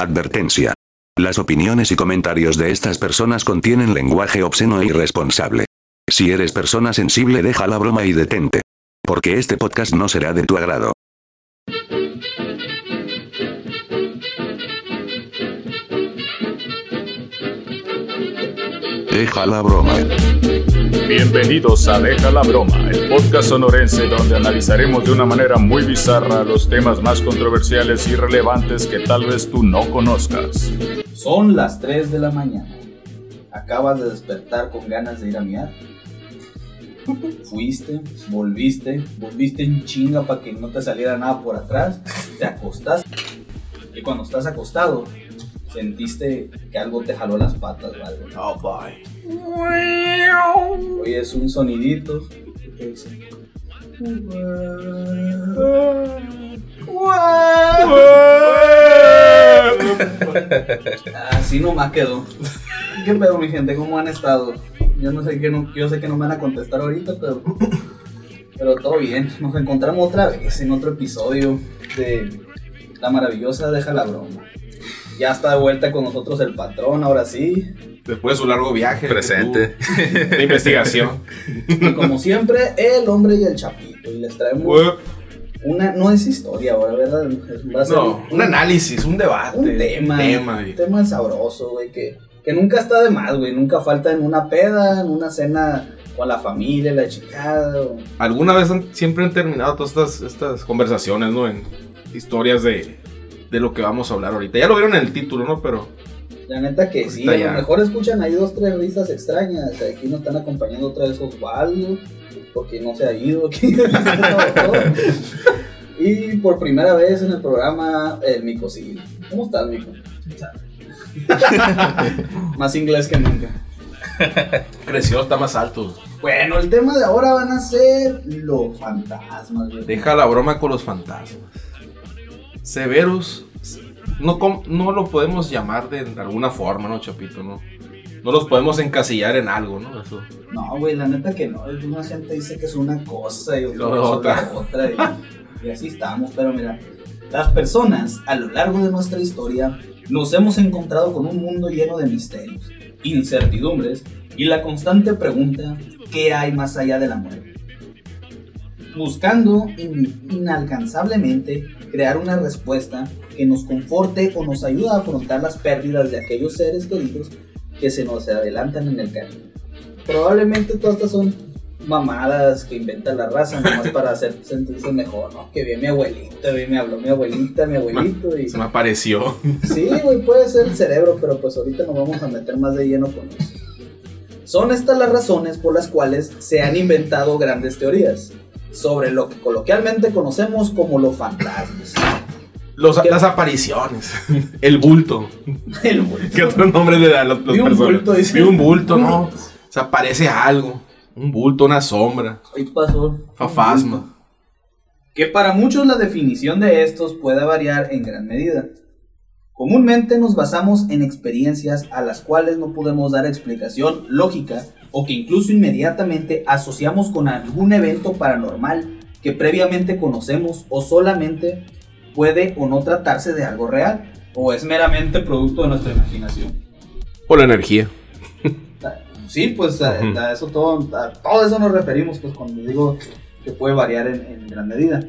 Advertencia. Las opiniones y comentarios de estas personas contienen lenguaje obsceno e irresponsable. Si eres persona sensible deja la broma y detente. Porque este podcast no será de tu agrado. Deja la broma. Bienvenidos a Deja la Broma, el podcast sonorense donde analizaremos de una manera muy bizarra los temas más controversiales y relevantes que tal vez tú no conozcas. Son las 3 de la mañana. Acabas de despertar con ganas de ir a miar. Fuiste, volviste, volviste en chinga para que no te saliera nada por atrás. Te acostaste. Y cuando estás acostado, sentiste que algo te jaló las patas o algo. Oh, bye. Oye, es un sonidito. Así nomás quedó. ¿Qué pedo, mi gente? ¿Cómo han estado? Yo no sé que no, yo sé que no me van a contestar ahorita, pero, pero todo bien. Nos encontramos otra vez en otro episodio de La maravillosa Deja la broma. Ya está de vuelta con nosotros el patrón, ahora sí. Después de su largo viaje. Presente. De investigación. Y como siempre, el hombre y el chapito. Y les traemos una, no es historia ahora, ¿verdad? Es- Va a ser No, un análisis, un debate. un tema, tema, un tema sabroso, güey, que, que nunca está de más, güey, nunca falta en una peda, en una cena con la familia, la chingada, o- Alguna vez han- siempre han terminado todas estas, estas conversaciones, ¿no? En historias de, de lo que vamos a hablar ahorita. Ya lo vieron en el título, ¿no? Pero la neta que sí, Ahorita a lo mejor escuchan ahí dos, tres risas extrañas, aquí nos están acompañando otra vez Osvaldo, porque no se ha ido aquí, y por primera vez en el programa, el Mico sí. ¿Cómo estás, Mico? Más inglés que nunca. creció, está más alto. Bueno, el tema de ahora van a ser los fantasmas, güey. Deja la broma con los fantasmas. Severos. No, com- no lo podemos llamar de alguna forma, ¿no, Chapito? No, no los podemos encasillar en algo, ¿no? Eso. No, güey, la neta que no. Una gente dice que es una cosa y otra otra. otra. Y, y así estamos. Pero mira, las personas a lo largo de nuestra historia nos hemos encontrado con un mundo lleno de misterios, incertidumbres y la constante pregunta: ¿qué hay más allá de la muerte? Buscando in- inalcanzablemente crear una respuesta que nos conforte o nos ayude a afrontar las pérdidas de aquellos seres queridos que se nos adelantan en el camino. Probablemente todas estas son mamadas que inventa la raza nomás para hacer sentirse mejor, ¿no? Que vi a mi abuelita, vi, me habló mi abuelita, mi abuelito y... Se me apareció. Sí, güey, puede ser el cerebro, pero pues ahorita nos vamos a meter más de lleno con eso. Son estas las razones por las cuales se han inventado grandes teorías sobre lo que coloquialmente conocemos como los fantasmas. Las apariciones. El bulto. El bulto. ¿Qué otro nombre le dan los, los Vi un personas? bulto, dice. Vi un bulto, ¿no? Se aparece algo. Un bulto, una sombra. Ahí pasó. Fafasma. que para muchos la definición de estos puede variar en gran medida. Comúnmente nos basamos en experiencias a las cuales no podemos dar explicación lógica o que incluso inmediatamente asociamos con algún evento paranormal que previamente conocemos o solamente puede o no tratarse de algo real o es meramente producto de nuestra imaginación. O la energía. Sí, pues a eso todo, a todo eso nos referimos, pues cuando digo que puede variar en, en gran medida.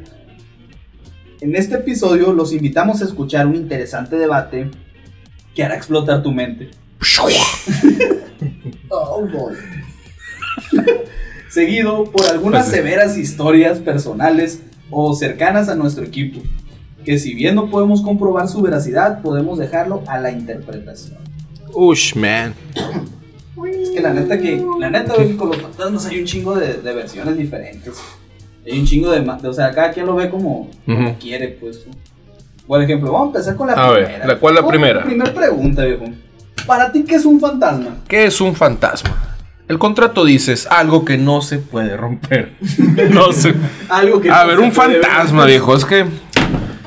En este episodio los invitamos a escuchar un interesante debate que hará explotar tu mente. Oh, boy. Seguido por algunas Pues, severas historias personales o cercanas a nuestro equipo, que si bien no podemos comprobar su veracidad, podemos dejarlo a la interpretación. Ush, man. Es que la neta que, la neta, güey, con los fantasmas hay un chingo de, de versiones diferentes. Hay un chingo de, de- o sea, cada quien lo ve como, como Ujú. quiere, pues. Por ejemplo, vamos a empezar con la A ver, primera. ¿la cuál la primera? la Primera pregunta, viejo. ¿Para ti qué es un fantasma? ¿Qué es un fantasma? El contrato dice es algo que no se puede romper. no sé. Algo que A no ver, se un puede ver. fantasma, viejo. Es que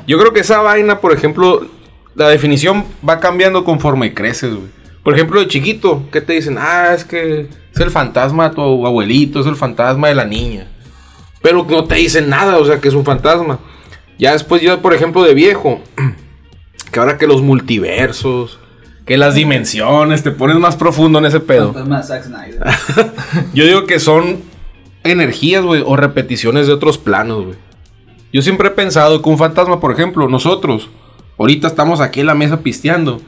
yo creo que esa vaina, por ejemplo, la definición va cambiando conforme creces, güey. Por ejemplo, de chiquito, ¿qué te dicen? Ah, es que es el fantasma de tu abuelito, es el fantasma de la niña. Pero no te dicen nada, o sea, que es un fantasma. Ya después, yo, por ejemplo, de viejo, que ahora que los multiversos, que las dimensiones, te pones más profundo en ese pedo. Yo digo que son energías, güey, o repeticiones de otros planos, güey. Yo siempre he pensado que un fantasma, por ejemplo, nosotros, ahorita estamos aquí en la mesa pisteando.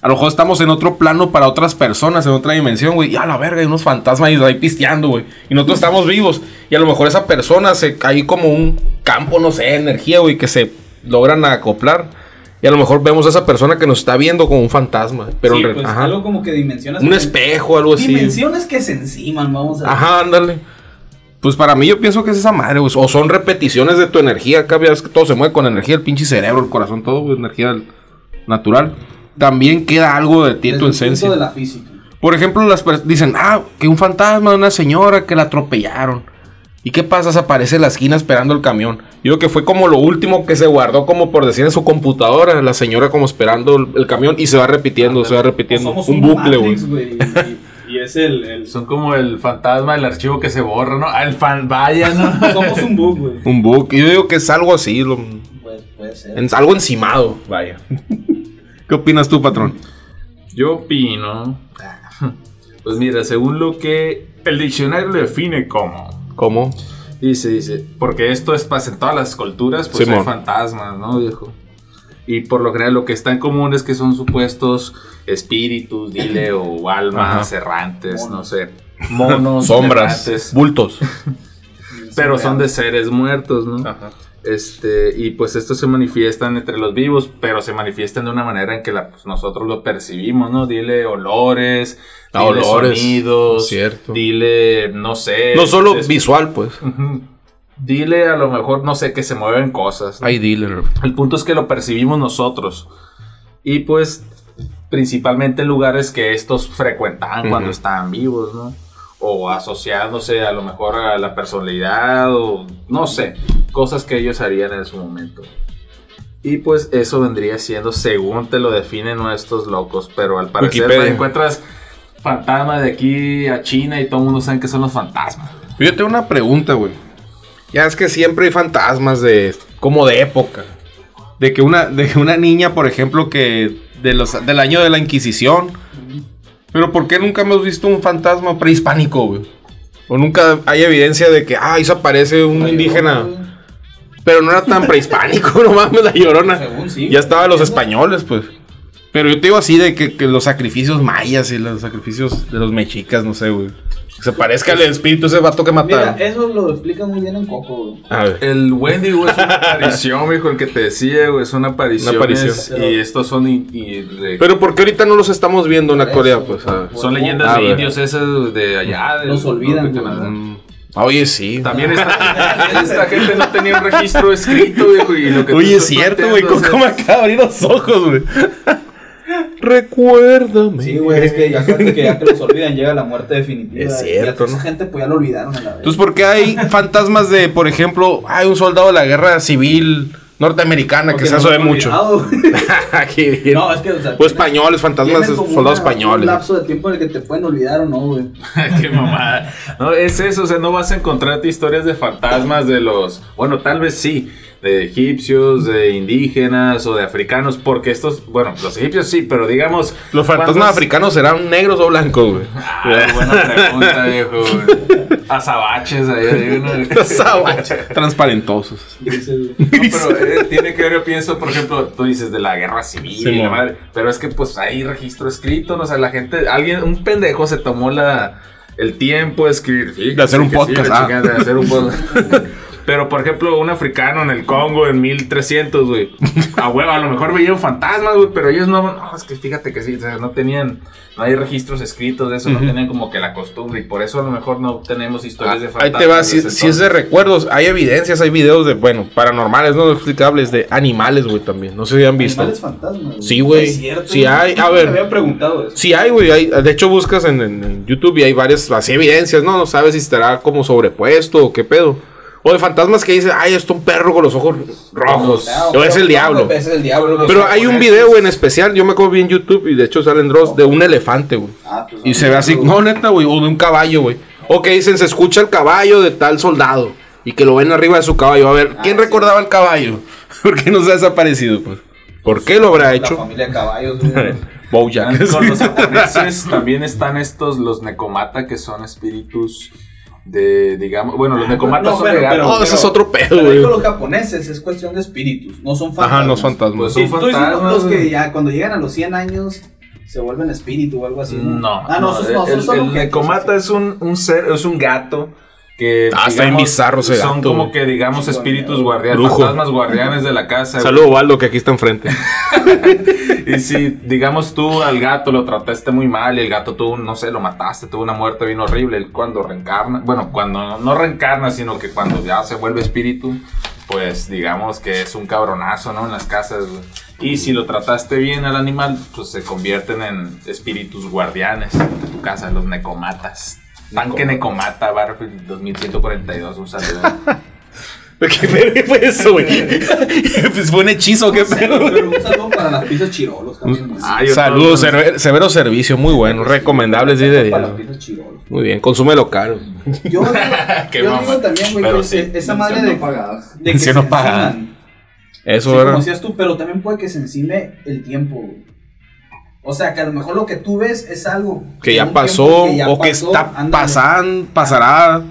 A lo mejor estamos en otro plano para otras personas, en otra dimensión, güey. Y a la verga, hay unos fantasmas ahí pisteando, güey. Y nosotros estamos vivos. Y a lo mejor esa persona se cae como un campo, no sé, energía, güey, que se logran acoplar. Y a lo mejor vemos a esa persona que nos está viendo como un fantasma. Pero Sí, pues, ajá. algo como que dimensiones. un espejo, algo así. Dimensiones que se enciman, vamos a Ajá, ándale. Pues para mí yo pienso que es esa madre, güey. O son repeticiones de tu energía. Acá ves que todo se mueve con energía, el pinche cerebro, el corazón, todo, güey, energía natural. También queda algo de ti, Desde tu el punto esencia. de la física. Por ejemplo, las dicen, ah, que un fantasma de una señora que la atropellaron. ¿Y qué pasa? Se aparece en la esquina esperando el camión. Yo creo que fue como lo último que se guardó, como por decir en su computadora, la señora como esperando el, el camión y se va repitiendo, se va repitiendo. Somos Un bucle, güey. Y, es el, el- Son como el fantasma del archivo que se borra, ¿no? Ah, el fan vaya, ¿no? Somos un bug, güey. Un bug. Yo digo que es algo así, lo- Pues puede ser. en- algo encimado. Vaya. ¿Qué opinas tú, patrón? Yo opino. Pues mira, según lo que el diccionario lo define como. ¿Cómo? Dice, dice, porque esto es pasa en todas las culturas, pues Simón. hay fantasmas, ¿no, viejo? Y por lo general lo que está en común es que son supuestos espíritus, dile, o almas Ajá. errantes, no sé, monos, Sombras, errantes, bultos. pero son de seres muertos, ¿no? Este, y pues estos se manifiestan entre los vivos, pero se manifiestan de una manera en que la, pues, nosotros lo percibimos, ¿no? Dile olores, Ah, dile olores, sonidos, cierto. dile, no sé. No solo des- visual, pues. Dile a lo mejor, no sé, que se mueven cosas. ¿no? Hay dealer. El punto es que lo percibimos nosotros. Y pues, principalmente en lugares que estos frecuentaban cuando estaban vivos, ¿no? O asociándose a lo mejor a la personalidad, o no sé, cosas que ellos harían en su momento. Y pues eso vendría siendo según te lo definen estos locos, pero al parecer Wikipedia. encuentras fantasmas de aquí a China y todo el mundo sabe que son los fantasmas. Yo tengo una pregunta, güey. Ya es que siempre hay fantasmas de. como de época. De que una, de que una niña, por ejemplo, que. De los, del año de la Inquisición. Pero ¿por qué nunca hemos visto un fantasma prehispánico, güey? O nunca hay evidencia de que, ah, ahí se aparece un La indígena. Llorona. Pero no era tan prehispánico, no mames, la llorona. Según sí, ya estaban los españoles, pues. Pero yo te digo así de que, que los sacrificios mayas y los sacrificios de los mexicas, no sé, güey. Que se parezca al espíritu de ese vato que Mira, mataron. eso lo explica muy bien en Coco, güey. A ver. El Wendigo es una aparición, viejo, el que te decía, güey, son apariciones. Una aparición. Y estos son. y de- Pero ¿por qué ahorita no los estamos viendo en la actualidad? Eso, Pues, a ver. son leyendas A de ver. indios esas de allá. del Los olvidan, de güey. Canadá. Mm, Oye, sí. También esta, esta gente no tenía un registro escrito, viejo. Y lo que Oye, es cierto, güey. o sea, ¿Cómo me acaba de abrir los ojos, güey? Recuérdame. Sí, güey, es que ya gente que ya que los olvidan llega la muerte definitiva. Es Y cierto, a esa ¿no? gente pues ya lo olvidaron a la vez. Entonces, ¿por qué hay fantasmas de, por ejemplo, hay un soldado de la guerra civil norteamericana que se no hace de mucho? olvidado, güey. Qué bien. No, es que, o sea, españoles, fantasmas, soldados una- españoles. Un lapso de tiempo en el que te pueden olvidar o no, güey. Qué mamada. No, es eso, o sea, no vas a encontrarte historias de fantasmas de los. Bueno, tal vez sí, de egipcios, de indígenas o de africanos, porque estos. Bueno, los egipcios sí, pero digamos. ¿Los fantasmas ¿cuántos- africanos serán negros o blancos, güey? Ah, buena pregunta, viejo. Azabaches ahí, ahí uno- Transparentosos. Dices, No, pero eh, tiene que ver, yo pienso, por ejemplo, tú dices de la guerra civil, Sí, y la mo. madre, pero es que pues hay registro escrito, ¿no? o sea, la gente, alguien, un pendejo se tomó la, el tiempo de escribir, De hacer un podcast, ah. de hacer un podcast. Pero, por ejemplo, un africano en el Congo en 1300, güey. A huevo, a lo mejor veían fantasmas, güey, pero ellos no, no, es que fíjate que sí, o sea, no tenían, no hay registros escritos de eso, no tenían como que la costumbre, y por eso a lo mejor no tenemos historias de Ahí fantasmas. te va, de si, si es de recuerdos, hay evidencias, hay videos de, bueno, paranormales, no explicables, de animales, güey, también. No sé si han visto. Animales fantasmas. güey. Sí, güey. Es cierto, Sí güey. hay, a ver. Me habían preguntado eso. Sí hay, güey. hay- de hecho, buscas en, en- en YouTube y hay varias así evidencias, ¿no? No sabes si estará como sobrepuesto o qué pedo. O de fantasmas que dicen, ay, esto es un perro con los ojos rojos. Ah, o es el diablo. Ese es el diablo. Pero hay un video, en especial, yo me acuerdo bien en YouTube y de hecho salen Dross, de un elefante, güey. Ah, pues, Y no, se ve así, no, neta, güey, o de un caballo, güey. O que dicen, se escucha el caballo de tal soldado. Y que lo ven arriba de su caballo. A ver, ¿quién Ah, sí. recordaba el caballo? ¿Por qué no se ha desaparecido, pues? ¿Por qué lo habrá La hecho? familia Caballos, güey. Bojack. Con los japoneses también están estos, los Nekomata, que son espíritus de, digamos, bueno, los Nekomata No, son de gato. pero- No, ese es otro pedo, Pero güey. los japoneses es cuestión de espíritus, no son fantasmas. Ajá, no es fantasma. Pues Sí, son tú dices fantasmas, los que ya cuando llegan a los 100 años se vuelven espíritu o algo así. No, Ah, no, esos no, el, esos son el Nekomata así. es un, un ser, es un gato que Ah, está bien bizarro ese son gato, como güey. que digamos espíritus guardianes, fantasmas guardianes de la casa. güey. Saludos, Waldo, que aquí está enfrente. Y si, digamos, tú al gato lo trataste muy mal y el gato tú, no sé, lo mataste, tuvo una muerte bien horrible, él cuando reencarna, bueno, cuando no reencarna, sino que cuando ya se vuelve espíritu, pues digamos que es un cabronazo, ¿no? En las casas. Y si lo trataste bien al animal, pues se convierten en espíritus guardianes de tu casa, los necomatas. Tanque Necomata, Battlefield 2142, un saludo. ¿Qué verga fue eso, güey? pues fue un hechizo, qué pedo. Pero un saludo para las pizzas chirolos también. yo Saludos, severo, severo servicio, muy bueno, recomendable, sí, de Para las día. pizzas chirolos. Muy bien, consúmelo caro. Yo, digo- Qué yo digo también, güey, que sí. esa madre de, de que se pagada. Eso, Sí, ¿verdad? como decías tú, pero también puede que se encime el tiempo, güey. O sea, que a lo mejor lo que tú ves es algo que ya pasó ya o que está pasando, pasará.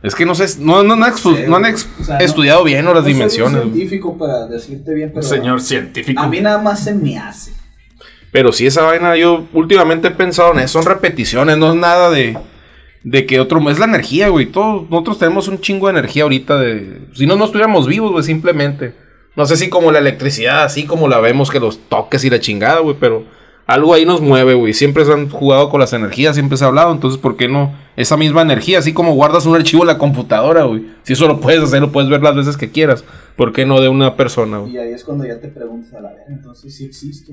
Es que no sé, no, no, no, han expu- sé, no han güey. ex- O sea, no- estudiado bien ¿no? las No soy un dimensiones. científico para decirte bien, pero Señor científico. a mí nada más se me hace. Pero sí, esa vaina, yo últimamente he pensado en eso, son repeticiones, no es nada de, de que otro, es la energía, güey. Todos, nosotros tenemos un chingo de energía ahorita de, si no, no estuviéramos vivos, güey, simplemente. No sé si como la electricidad, así como la vemos, que los toques y la chingada, güey, pero algo ahí nos mueve, güey. Siempre se han jugado con las energías, siempre se ha hablado, entonces, ¿por qué no? Esa misma energía, así como guardas un archivo en la computadora, güey. Si eso lo puedes hacer, lo puedes ver las veces que quieras. ¿Por qué no de una persona, güey? Y ahí es cuando ya te preguntas a la vez, entonces sí existo.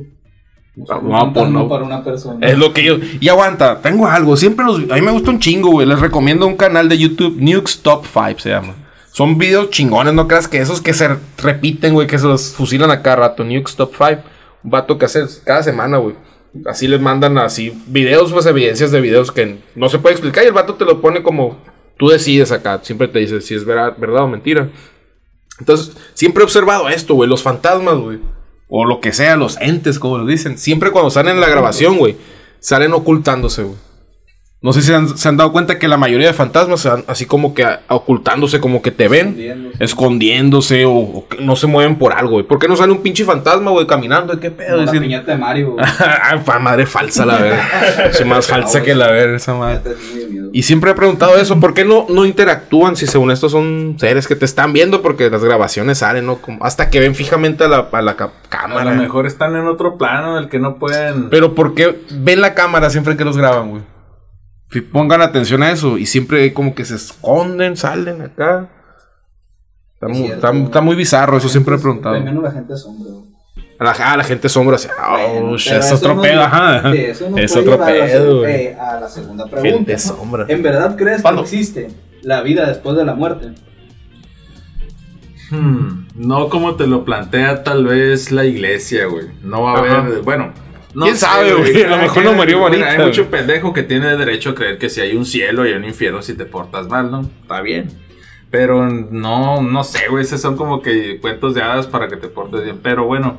No Ah, no, pues no. para una persona. Es lo que yo. Y aguanta, tengo algo. Siempre los. A mí me gusta un chingo, güey. Les recomiendo un canal de YouTube, Nukes Top 5 se llama. Son videos chingones, no creas que esos que se repiten, güey, que se los fusilan a cada rato. Nukes Top 5. Un vato que hace cada semana, güey. Así les mandan así videos, pues evidencias de videos que no se puede explicar. Y el vato te lo pone como tú decides acá. Siempre te dice si es verdad, verdad o mentira. Entonces, siempre he observado esto, güey. Los fantasmas, güey. O lo que sea, los entes, como lo dicen. Siempre cuando salen en la grabación, güey, salen ocultándose, güey. No sé si han- se han dado cuenta que la mayoría de fantasmas van así como que a- ocultándose, como que te ven, Escondiéndose. escondiéndose o, o que no se mueven por algo, güey. ¿Por qué no sale un pinche fantasma, güey, caminando? ¿Qué pedo? Como la piñata de Mario. Ah, madre falsa, la verdad. Es más falsa que la verdad, esa madre. Y siempre he preguntado eso, ¿por qué no, no interactúan si según esto son seres que te están viendo? Porque las grabaciones salen, ¿no? Como hasta que ven fijamente a la, a la ca- A cámara. lo mejor están en otro plano del que no pueden. Pero ¿por qué ven la cámara siempre que los graban, güey? Pongan atención a eso. Y siempre como que se esconden, salen acá. Está, Es muy, está- está muy bizarro, eso siempre he preguntado. Menos la gente asombra. güey. A la, ah, la gente sombra así. Bueno, Oh, es otro pedo, ajá. eso Es otro llevar a la pedo, eh, A la segunda pregunta. Gente sombra. ¿En verdad crees que existe la vida después de la muerte? Hmm, no como te lo plantea tal vez la iglesia, güey. No va a Ajá. haber, bueno. No ¿Quién sabe, güey? A lo mejor no murió bonita, Hay mucho pendejo que tiene derecho a creer que si hay un cielo y un infierno si te portas mal, ¿no? Está bien. Pero no, no sé, güey. Esos son como que cuentos de hadas para que te portes bien. Pero bueno,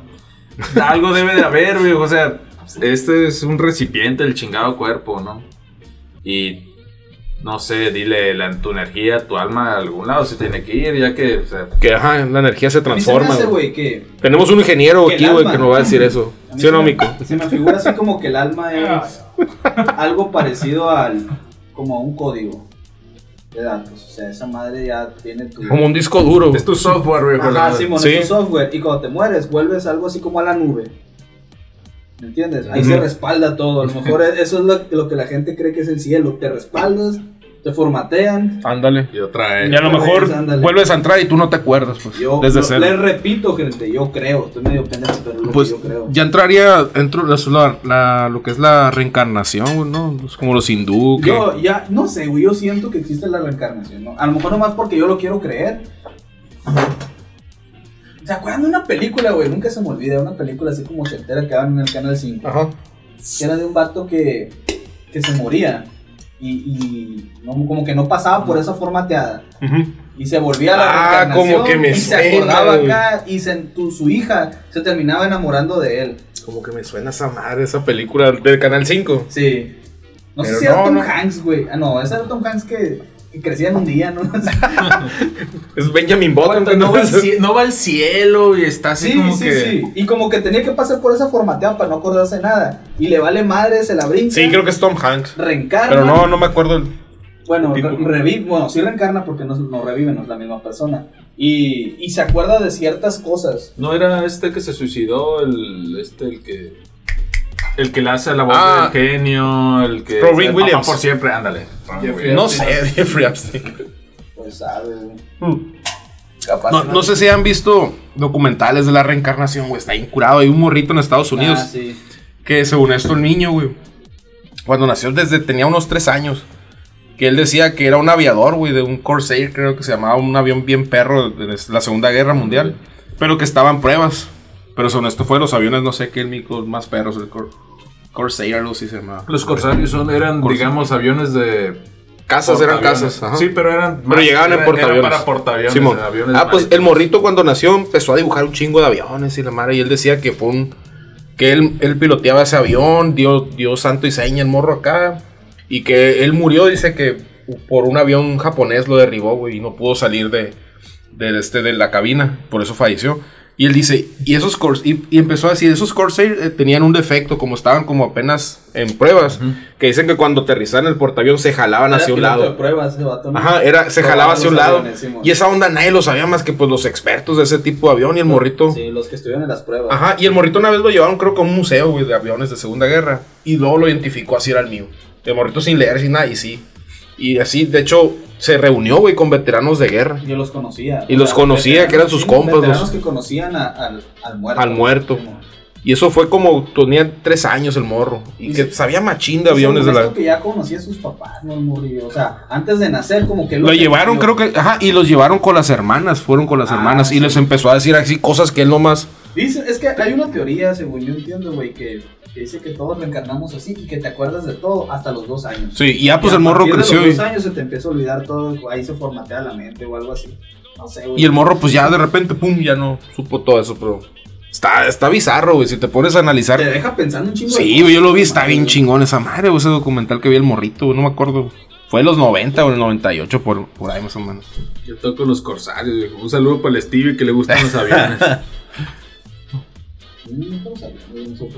algo debe de haber, güey. O sea, este es un recipiente del chingado cuerpo, ¿no? Y no sé, dile la, tu energía, tu alma a algún lado se tiene que ir, ya que, o sea, Que ajá, la energía se transforma. hace, que Tenemos un ingeniero aquí, güey, alma- que nos va a decir eso. A ¿Sí o se no, me- Mico? Se me figura así como que el alma es algo parecido al como a un código de datos. O sea, esa madre ya tiene tu Como un disco duro. es tu software, güey. Ajá, Sí. es tu software. Y cuando te mueres, vuelves algo así como a la nube. ¿Me entiendes? Ahí se respalda todo. A lo mejor eso es lo, lo que la gente cree que es el cielo. Te respaldas, te formatean. Ándale. Y otra vez. Y a lo mejor vez, vuelves a entrar y tú no te acuerdas, pues. Yo desde cero. les repito, gente, yo creo. Estoy medio pendejo, pero lo Pues que yo creo. ya entraría dentro de la, la- lo que es la reencarnación, ¿no? Es como los hindú. que- Yo ya, no sé, güey, yo siento que existe la reencarnación, ¿no? A lo mejor nomás porque yo lo quiero creer. ¿Se acuerdan de una película, güey? Nunca se me olvida, una película así como ochentera que daban en el Canal 5. Ajá. Que era de un vato que, que se moría. y, y no- como que no pasaba por esa formateada. Ujú. Y se volvía a la Ah, como que me y se suena, acordaba güey. acá y se- tu- su hija se terminaba enamorando de él. Como que me suena esa madre, esa película del Canal 5. Sí. No Pero sé si era Tom no. Hanks, güey. Ah, no, ese era Tom Hanks que, que crecía en un día, ¿no? Es Benjamin Button. No, va al cie- no va al cielo y está así Sí, como sí, que. sí. Y como que tenía que pasar por esa formateada para no acordarse nada. Y le vale madre, se la brinca. Sí, creo que es Tom Hanks. Reencarna. Pero no, no me acuerdo. el- Bueno, re- revive, bueno, sí reencarna porque no, no revive, no es la misma persona. Y, y se acuerda de ciertas cosas. No era este que se suicidó, el. Este, el que. El que le hace la voz Ah. del genio, el que. Robin Williams. Papá por siempre, ándale. Jeffrey. No sé, Jeffrey Epstein. Pues sabe, güey. Capaz No, sé si han visto documentales de la reencarnación, güey. Está incurado. Hay un morrito en Estados Unidos Ah, sí. que, según esto, el niño, güey, cuando nació, desde tenía unos tres años, que él decía que era un aviador, güey, de un Corsair, creo que se llamaba un avión bien perro de la Segunda Guerra Mundial, pero que estaba en pruebas. Pero según esto fue los aviones, no sé qué, el más perros, el Cor- Corsair, algo así se llamaba. Los corsarios son, eran, Corsarios. digamos, aviones de. Casas eran casas, ajá. Sí, pero eran. Pero llegaban en eran- portaaviones. eran para portaaviones. Simón. aviones ah, pues el morrito cuando nació empezó a dibujar un chingo de aviones y la madre. Y él decía que fue un. Que él, él piloteaba ese avión, dio, dio santo y seña el morro acá. Y que él murió, dice que por un avión japonés lo derribó, güey, y no pudo salir de, de, este, de la cabina. Por eso falleció. Y él dice, y esos y, y empezó a decir, esos Corsair eh, tenían un defecto, como estaban como apenas en pruebas, que dicen que cuando aterrizaban el portaavión se jalaban Era hacia un lado. de pruebas, ese. Ajá, era, se jalaba hacia un lado. aviones, y esa onda nadie lo sabía más que pues los expertos de ese tipo de avión y el morrito. Sí, los que estuvieron en las pruebas. Ajá, y el morrito una vez lo llevaron creo que a un museo, güey, de aviones de Segunda Guerra. Y luego lo identificó así era el mío. El morrito sin leer, sin nada, y sí. Y así, de hecho, se reunió, güey, con veteranos de guerra. Yo los conocía. Y los conocía, que eran sus compas, Veteranos los- que conocían a- al, al muerto. Al muerto. Y eso fue como, tenía tres años el morro. Y Y que sabía machín de aviones de la... que ya conocía a sus papás, no. O sea, antes de nacer, como que Lo llevaron, creo que, ajá, y los llevaron con las hermanas, fueron con las Ah, hermanas, y les empezó a decir así cosas que él nomás... Dice, es que hay una teoría, según yo entiendo, güey, que, que dice que todos reencarnamos así y que te acuerdas de todo hasta los dos años. Sí, y ya pues Y a el morro creció los y... dos años se te empieza a olvidar todo, ahí se formatea la mente o algo así. No sé, güey. Y el morro, pues ya de repente, pum, ya no supo todo eso, pero. Está, está bizarro, güey. Si te pones a analizar. Te deja pensando un chingo. de Sí, güey, yo lo vi, está madre, bien chingón esa madre, güey, ese documental que vi el morrito, güey, no me acuerdo. Fue en los 90 o en el 98, por, por ahí más o menos. Yo toco los corsarios, viejo. Un saludo para el Stevie que le gustan los aviones. Mm, estamos hablando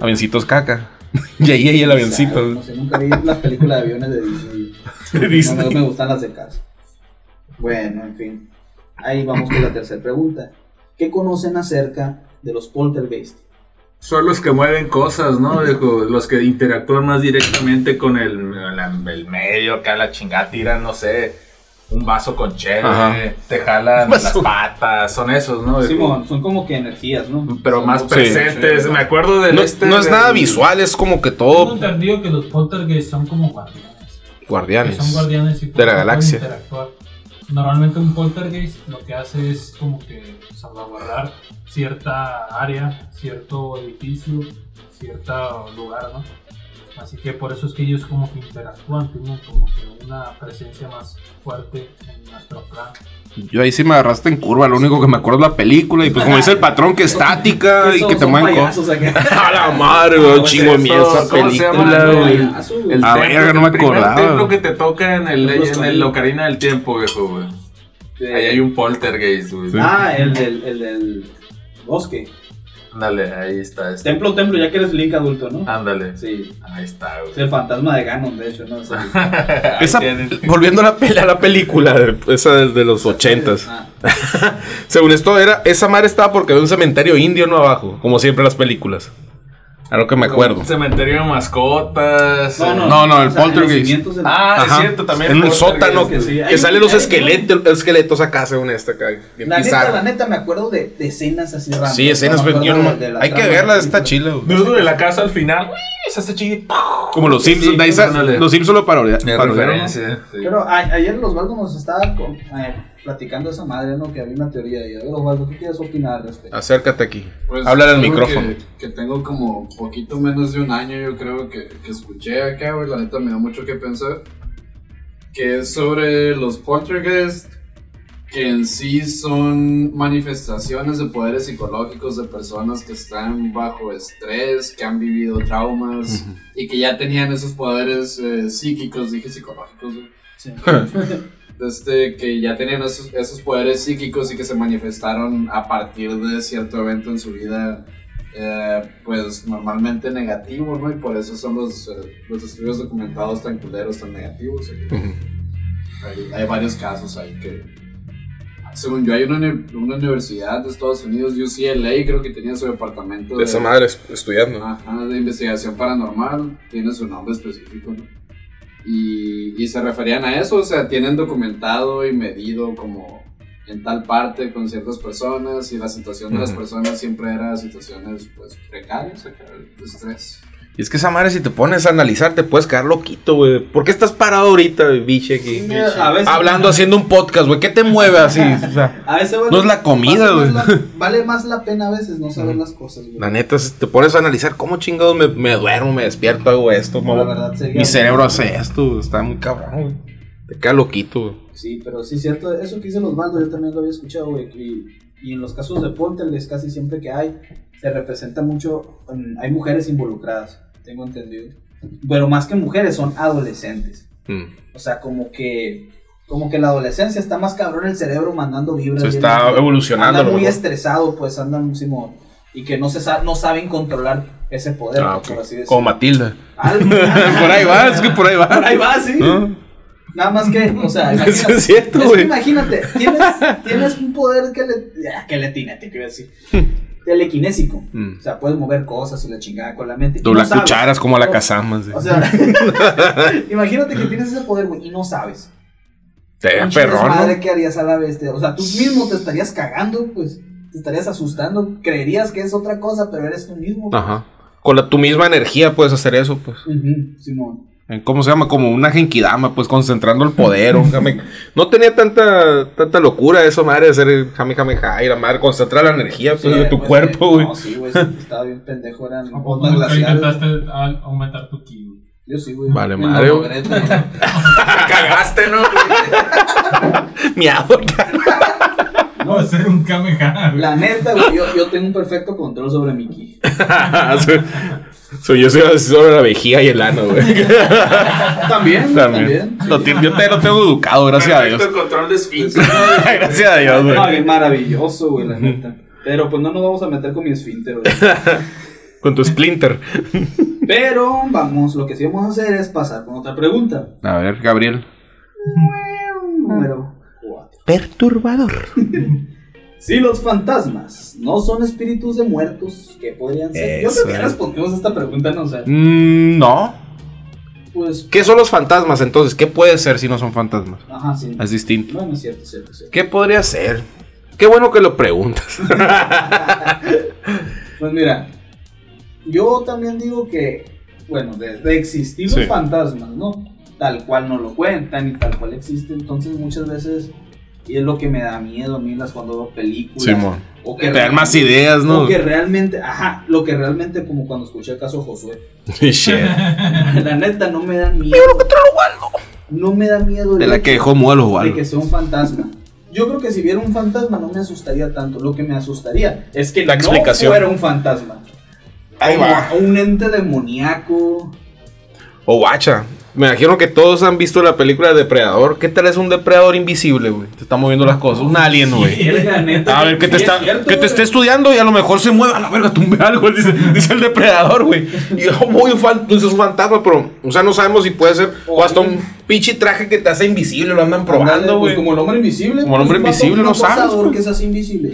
Avioncitos caca. y ahí, ahí el avioncito. No sé, nunca vi las películas de aviones de Disney. De Disney. No me, me gustan las de casa. Bueno, en fin. Ahí vamos con la tercera pregunta. ¿Qué conocen acerca de los poltergeist? Son los que mueven cosas, ¿no, viejo? Los que interactúan más directamente con el medio, acá la chingada tiran, no sé, un vaso con Ajá. cheve, te jalan las patas, son esos, ¿no? Simón, son como que energías, ¿no? Pero Son más presentes. Me acuerdo del No, este. no es del- nada visual, es como que Tengo todo entendido que los poltergeist son como guardianes. Que guardianes. son guardianes y de la galaxia. interactuar. Normalmente un poltergeist lo que hace es como que salvaguardar cierta área, cierto edificio, cierto lugar, ¿no? Así que por eso es que ellos como que interactúan, tienen como que una presencia más fuerte en nuestro plan. Yo ahí sí me agarraste en curva, lo único que me acuerdo es la película. Y pues como dice el patrón, que estática y que te mueven cosas. A la madre, güey, un Pues chingo miedo esa película, El- güey. El Ah, templo, verga, no me el acordaba. templo que te toca en el, en el. Ocarina del Tiempo, viejo, güey. Ahí hay un poltergeist, güey. Ah, el del, el del bosque. Ándale, ahí está. este. Templo, templo, ya que eres Link adulto, ¿no? Ándale. Sí. Ahí está, güey. Es el fantasma de Ganon, de hecho, ¿no? Es el- Ahí Esa, volviendo a la, a la película, de- esa de, de los ochentas. Ah, Según esto, era, esa madre estaba porque había un cementerio indio no abajo, como siempre en las películas. A lo que me acuerdo. Cementerio de mascotas. No, no, eh. No, no, el o sea, en los poltergeist. Ah, Ajá. es cierto, también. En un sótano que sí. Salen los hay- esqueletos, esqueletos acá, según esta acá. La neta, la neta, me acuerdo de, de escenas así raras. Sí, escenas, pero yo no- de hay que verla, está chila. de la casa al final. uy, Se hace chido. Como los Sí, Simpsons, sí, los Simpsons lo parodiaron. Pero ayer los Osvaldo nos estaba con- platicando esa madre, ¿no? Que había una teoría ahí. A ver, Osvaldo, ¿qué quieres opinar al respecto? Acércate aquí. Pues, Háblale al micrófono. Que, que tengo como poquito menos de un año, yo creo que, que escuché acá, güey. La neta me da mucho que pensar. Que es sobre los poltergeist, que en sí son manifestaciones de poderes psicológicos de personas que están bajo estrés, que han vivido traumas y que ya tenían esos poderes eh, psíquicos, dije psicológicos, güey. Este, que ya tenían esos, esos poderes psíquicos y que se manifestaron a partir de cierto evento en su vida, eh, pues normalmente negativo, ¿no? Y por eso son los, eh, los estudios documentados tan culeros, tan negativos. hay, hay varios casos ahí que, según yo, hay una, una universidad de Estados Unidos, UCLA, creo que tenía su departamento De esa madre es- estudiando. Ajá, de investigación paranormal, tiene su nombre específico, ¿no? Y, y se referían a eso, o sea, tienen documentado y medido como en tal parte con ciertas personas y la situación de las personas siempre era situaciones pues precarias, de estrés. Y es que esa madre, si te pones a analizar, te puedes quedar loquito, güey. ¿Por qué estás parado ahorita, biche, aquí? Hablando, haciendo un podcast, güey. ¿Qué te mueve así? O sea, a veces vale- No es la comida, güey. Vale más la pena a veces no saber las cosas, güey. la neta, si te pones a analizar cómo chingados me, me duermo, me despierto, hago esto. No, la verdad sería- mi cerebro hace esto, está muy cabrón, güey. Te queda loquito, güey. Sí, pero sí, cierto, eso que dice Osvaldo, yo también lo había escuchado, güey. Y, y en los casos de poltergeist, casi siempre que hay, se representa mucho, hay mujeres involucradas, tengo entendido. Pero más que mujeres, son adolescentes. Mm. O sea, como que, como que la adolescencia está más cabrón el cerebro mandando vibras. Se está evolucionando, Anda muy estresado, pues andan Simón. Y que no, se sa- no saben controlar ese poder, Ah, por ok. así decirlo. Como Matilda. Por ahí va, es que por ahí va. Por ahí va, sí. ¿No? Nada más que, o sea, Eso es cierto, es que imagínate, tienes, tienes un poder que le, que le tiene, te quiero decir, telequinésico. Mm. O sea, puedes mover cosas y la chingada con la mente. Doblar no cucharas como la O- cazamas. O sea, imagínate que tienes ese poder, güey, y no sabes. Te perrón, madre ¿no? que harías a la bestia. O sea, tú mismo te estarías cagando, pues. Te estarías asustando. Creerías que es otra cosa, pero eres tú mismo. Ajá. Con la, tu misma energía puedes hacer eso, pues. Simón. En- ¿Cómo se llama? Como una genkidama, pues concentrando el poder. un jame- No tenía tanta tanta locura eso, madre, de hacer el jame jame ja y la madre, concentrar la energía pues, Sí, de tu pues, cuerpo, eh, güey. No, sí, güey. Estaba bien pendejo. Eran ¿A poco botas nunca glaciales. intentaste a- aumentar tu ki, güey? Yo sí, güey. Vale, madre, güey. Cagaste, ¿no? Miau. No, hacer un kamehameha. La neta, güey, yo, yo tengo un perfecto control sobre mi ki. soy, soy- yo soy sobre la vejiga y el ano, güey. También, También. también. Lo ti- yo te lo tengo educado, gracias a Dios. Perfecto control de esfínter. gracias a Dios, No, güey. bien maravilloso, güey, la neta. Pero pues no nos vamos a meter con mi esfínter, güey. Con tu splinter. Pero vamos, lo que sí vamos a hacer es pasar con otra pregunta. A ver, Gabriel. Número 4. Perturbador. Si los fantasmas no son espíritus de muertos, ¿qué podrían ser? Yo Eso, creo que ya respondimos a esta pregunta, no sé. Mm, no. Pues, ¿Qué son los fantasmas entonces? ¿Qué puede ser si no son fantasmas? ajá, sí. Es distinto. Bueno, es cierto, es cierto, es cierto. ¿Qué podría ser? Qué bueno que lo preguntas. Pues mira, yo también digo que, bueno, de, de existir los Sí. fantasmas, ¿no? Tal cual no lo cuentan y tal cual existe, entonces muchas veces, y es lo que me da miedo a mí las cuando veo películas. Simón. o que Te dan más ideas, ¿no? O que realmente, ajá, lo que realmente como cuando escuché el caso Josué. Shit. La neta no me da miedo. No me da miedo el De la que dejó mudo a los de Waldo. que sea un fantasma. Yo creo que si viera un fantasma no me asustaría tanto. Lo que me asustaría es que La no explicación. fuera un fantasma. Ahí va. Un ente demoníaco. O guacha. Me imagino que todos han visto la película de Depredador. ¿Qué tal es un depredador invisible, güey? Te está moviendo las cosas. Un alien, güey. A ver, que te, sí es está, cierto, que te esté estudiando y a lo mejor se mueva. A la verga, tumbe algo, dice, dice el depredador, güey. Y yo, muy un, fan- es un fantasma, pero, o sea, no sabemos si puede ser. O hasta un pinche traje que te hace invisible, lo andan probando, pues, güey. Como el hombre invisible. Como el hombre pues, invisible, no sabes, que se hace invisible.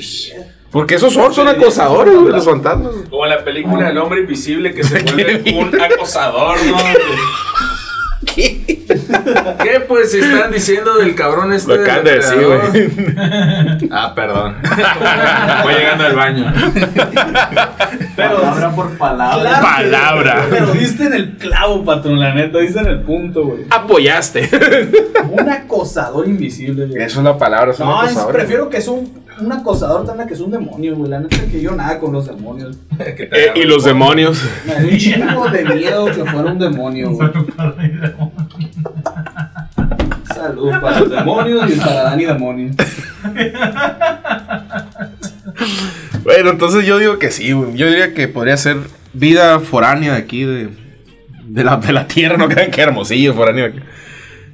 Porque esos son, son acosadores, güey, los fantasmas. Como la película El hombre invisible que se ¿Qué vuelve un acosador, ¿no? ¿Qué? ¿Qué pues están diciendo del cabrón este? Lo acaban de decir, depredador? Ah, perdón. Voy llegando al baño. Pero- palabra por palabra. Claro Palabra. Pero diste en el clavo, patrón, la neta, diste en el punto, güey. Apoyaste. Un acosador invisible, güey. Eso es la palabra. Es un No, es- acosador. prefiero que es un, un acosador tan que es un demonio, güey. La neta es que yo nada con los demonios. Eh, y los demonios. Me da un chingo de miedo que fuera un demonio, güey. Salud para los demonios y para Dani Demonio. Bueno, entonces yo digo que sí, güey. Yo diría que podría ser vida foránea de aquí, de, de, la, de la tierra. No crean que hermosillo foráneo. aquí.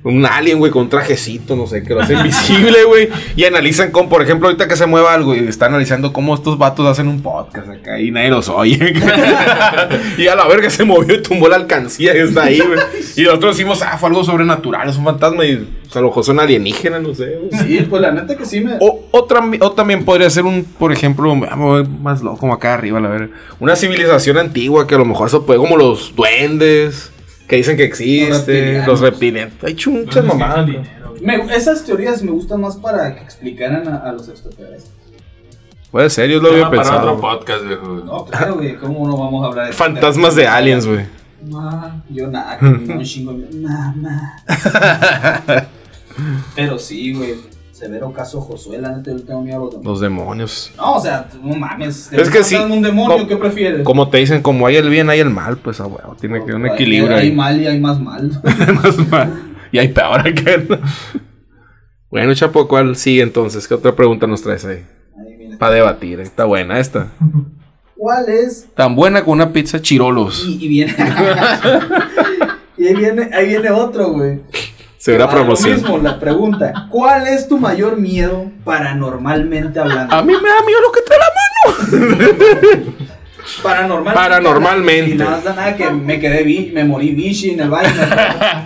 Un alien, güey, con un trajecito, no sé, que lo hace invisible, güey. Y analizan cómo, por ejemplo, ahorita que se mueva algo y está analizando cómo estos vatos hacen un podcast acá y nadie los oye. y a la verga se movió y tumbó la alcancía que está ahí, güey. Y nosotros decimos, ah, fue algo sobrenatural, es un fantasma y a lo mejor son alienígenas, no sé, güey. Sí, pues la neta que sí me. O, o, tram- o también podría ser un, por ejemplo, más loco como acá arriba, la verdad. Una civilización antigua que a lo mejor se puede, como los duendes, que dicen que existen, reptilianos. los reptilianos. Hay chunchas mamadas. ¿no? me- esas teorías me gustan más para que explicaran a, a los extraterrestres. Puede ser, yo lo había Tema para pensado. otro podcast, viejo. No, claro, güey. ¿Cómo no vamos a hablar de Fantasmas de aliens, güey. Ma, yo nada, que un chingo. Mamá. Pero sí, güey. Severo caso Josué, la neta, yo tengo miedo a los demonios. Los demonios. No, o sea, no mames. Es que sí. un demonio, No, ¿qué prefieres? Como te dicen, como hay el bien, hay el mal, pues, ah, huevo, tiene que haber un Hay- equilibrio Hay ahí. mal y hay más mal. Más mal. Y hay peor que Bueno, Chapo, ¿cuál sigue entonces? ¿Qué otra pregunta nos traes ahí? Ahí viene. Para debatir, está buena esta. ¿Cuál es? Tan buena con una pizza chirolos. Y, y viene. y ahí viene, ahí viene otro, güey. Se verá lo promoción. mismo, la pregunta. ¿Cuál es tu mayor miedo paranormalmente hablando? A mí me da miedo lo que trae la Paranormalmente. Paranormalmente. Y nada nada que me quedé me morí bichi en el baño.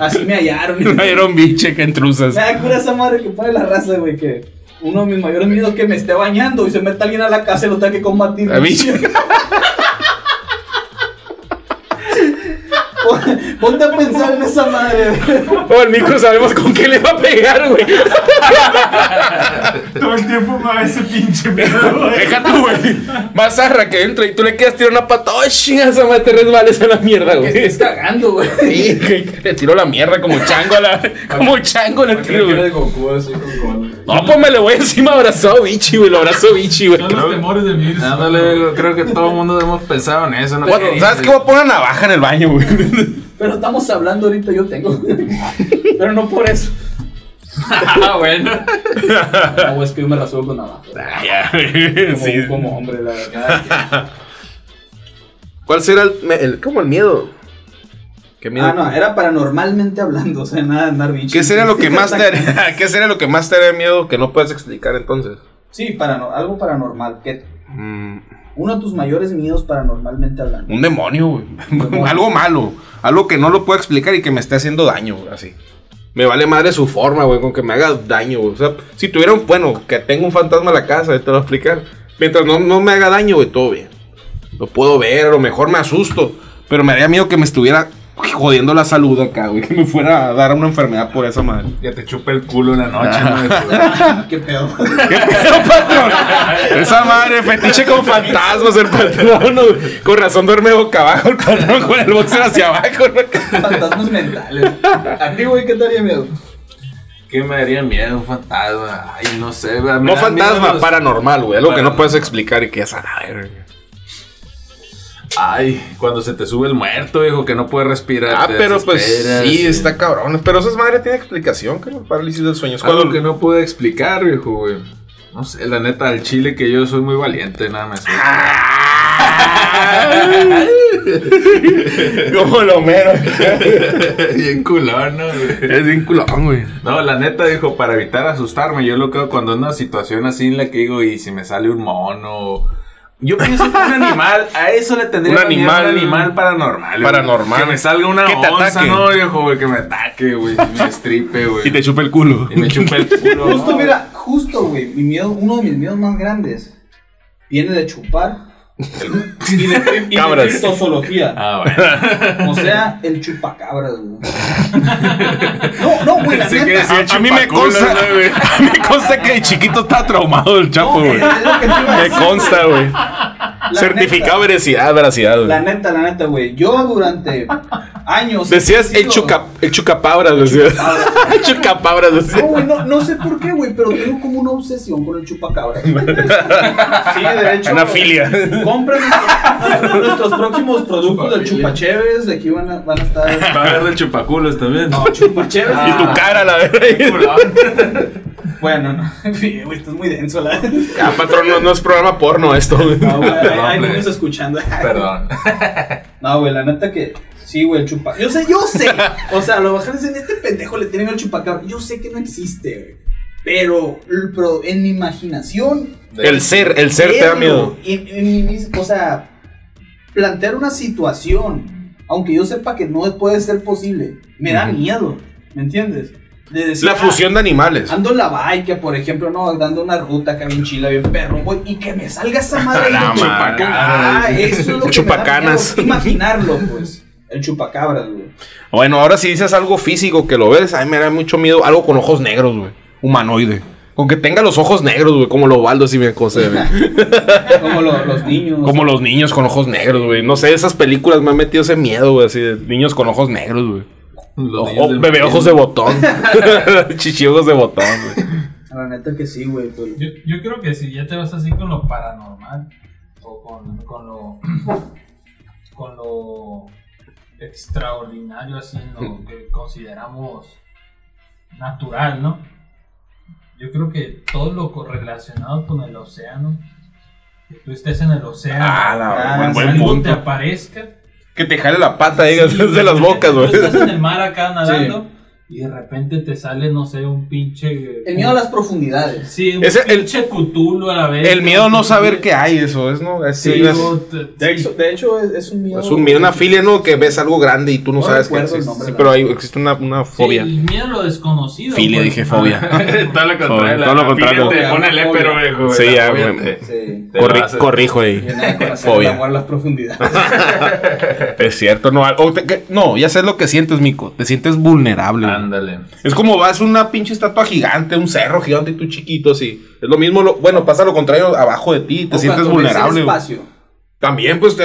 Así me hallaron. mano. Era un biche que intrusas. Me da cura esa madre que pone la raza, güey, que uno de mis mayores miedos es que me esté bañando y se meta alguien a la casa y lo tenga que combatir. La bicha. Ponte a pensar en esa madre. Oh, el micro sabemos con qué le va a pegar, güey. Todo el tiempo me da ese pinche miedo, güey. Déjate, güey. Más zarra que entra y tú le quieres tirar una pata. ¡Ay, chinga! Esa madre te resbales a la mierda, güey. estés cagando, güey. Sí, le tiró la mierda como chango a la. Como chango le tiro, Creo que güey. era Goku así con cola. No, pues me le voy encima abrazado, bichi, güey. Lo abrazo, bichi, güey. Son los temores de vivir. Ándale, viejo, creo que todo el mundo hemos pensado en eso. ¿Sabes qué? Voy a poner una navaja en el baño, güey. Pero estamos hablando ahorita, yo tengo. Pero no por eso. Ah, bueno. No, es que yo me rasuro con navaja. Ah, ya, Como, sí. como hombre, la verdad. ¿Cuál será el, el- como el miedo? ¿Qué miedo? Ah, no, era paranormalmente hablando, o sea, nada de andar bicho. ¿Qué sería lo que más te haría, ¿Qué sería lo que más te haría miedo que no puedes explicar entonces? Sí, parano- algo paranormal. ¿Qué? Mm, Uno de tus mayores miedos paranormalmente hablando. un demonio, güey. algo malo. Algo que no lo puedo explicar y que me esté haciendo daño, güey, así. Me vale madre su forma, güey, con que me haga daño, güey. O sea, si tuviera un, bueno, que tenga un fantasma en la casa, te lo voy a explicar. Mientras no, no me haga daño, güey, todo bien. Lo puedo ver, a lo mejor me asusto. Pero me haría miedo que me estuviera jodiendo la salud acá, güey. Que me fuera a dar una enfermedad por esa madre. Ya te chupa el culo una noche, Ah, ¿Qué pedo? ¿Qué pedo, patrón? Esa madre, fetiche con fantasmas, el patrón. ¿no? Con razón duerme boca abajo el patrón con el boxer hacia abajo. ¿no? Fantasmas mentales. ¿A ti, güey, qué te haría miedo? ¿Qué me daría miedo? Un fantasma. Ay, no sé. Me No fantasma, los- paranormal, güey. Algo que no puedes explicar y que es a la verga. Ay, cuando se te sube el muerto, hijo, que no puede respirar. Ah, pero pues sí, está cabrón. Pero esa madre tiene explicación, que parálisis del sueño. Es Algo que no puedo explicar, viejo, güey. No sé, la neta, al chile que yo soy muy valiente, nada más. Como lo mero. Bien culón, ¿no? güey? es bien culón, güey. No, la neta, dijo, para evitar asustarme, yo lo creo cuando es una situación así en la que digo, y si me sale un mono. Yo pienso que un animal, a eso le tendría Un miedo, animal- un animal paranormal. güey. Paranormal. Que me salga una Que te onza, ataque. no, viejo, güey, que me ataque, güey, me estripe, güey. Y te chupa el culo. Y me chupe el culo. Justo, no, mira, justo, güey, mi miedo, uno de mis miedos más grandes viene de chupar y de, y de criptozoología. Ah, bueno. O sea, el chupacabras, güey. No, no, güey, la que neta. decía A, a mí me consta, a mí me consta que de chiquito está traumado el chapo, No, güey. es lo que te iba a Me consta, güey. Certificado neta, veracidad, veracidad, güey. La neta, la neta, güey. Yo durante años. Decías he el, chuca, el chucapabras, decías. El chucapabras, No, decías. güey, no, no sé por qué, güey, pero tengo como una obsesión con el chupacabra. Sí, de hecho. Una filia. Compren nuestros, nuestros próximos productos del chupacheves. De aquí van a, van a estar. Va a haber de chupaculos también. No, chupacheves. Y tu cara, la verdad. Bueno, no. Güey, esto es muy denso, la Ah, patrón, no, no es programa porno esto, güey. No, güey, hay- niños escuchando. Perdón. No, güey, la neta que. Sí, güey, el chupa. Yo sé, yo sé. O sea, lo mejor dicen, este pendejo le tienen el chupacabra. Yo sé que no existe, güey. Pero, pero en mi imaginación. El ser, el ser te da miedo. En, en mi o sea, plantear una situación, aunque yo sepa que no puede ser posible, me da miedo. ¿Me entiendes? De decir, La ah, fusión de animales. Ando en la bike, por ejemplo, no, dando una ruta acá bien chila, bien perro, güey, y que me salga esa madre La de. Ah, eso es lo que me Chupacanas. da miedo, Imaginarlo, pues. El chupacabras, güey. Bueno, ahora si dices algo físico que lo ves, a mí me da mucho miedo. Algo con ojos negros, güey. Humanoide. Con que tenga los ojos negros, güey. Como los baldos, si bien ve. Como lo- los niños. Como los niños con ojos negros, güey. No sé, esas películas me han metido ese miedo, güey. Así de niños con ojos negros, güey. Los Ojo- bebé ojos de botón. Chichiojos de botón, güey. La neta que sí, güey. pues. Yo, yo creo que si ya te vas así con lo paranormal o con, con lo con lo extraordinario así lo que consideramos natural, ¿no? Yo creo que todo lo correlacionado con el océano, que tú estés en el océano, Ah, la- Ah, buen, sí, buen algo punto. te aparezca Que te jale la pata, digas, Sí, de las bocas, tú güey. Estás en el mar acá nadando y de repente te sale, no sé, un pinche. El miedo a las profundidades. Sí, un Ese- el- pinche Cthulhu a la vez. El miedo a no saber qué hay, eso es, ¿no? Es, Sí, es- o te- De sí. hecho, de hecho es, es un miedo. es un miedo, una filia, ¿no? Que ves algo grande y tú no, No sabes qué el Sí, la pero hay, existe una, una Sí, fobia. el miedo a lo desconocido. Filia, pues. dije fobia. todo lo contrario. Todo lo contrario. Te pone el épero, viejo. Sí, ya, Corri- corrijo ahí. Fobia. el amor a las profundidades. Es cierto, no. o te- que- no, ya sé lo que sientes, Mico. Te sientes vulnerable. Ándale. Es como vas a una pinche estatua gigante, un cerro gigante y tú chiquito así. Es lo mismo, lo, bueno, pasa lo contrario abajo de ti, te O sientes vulnerable. espacio. También, pues te.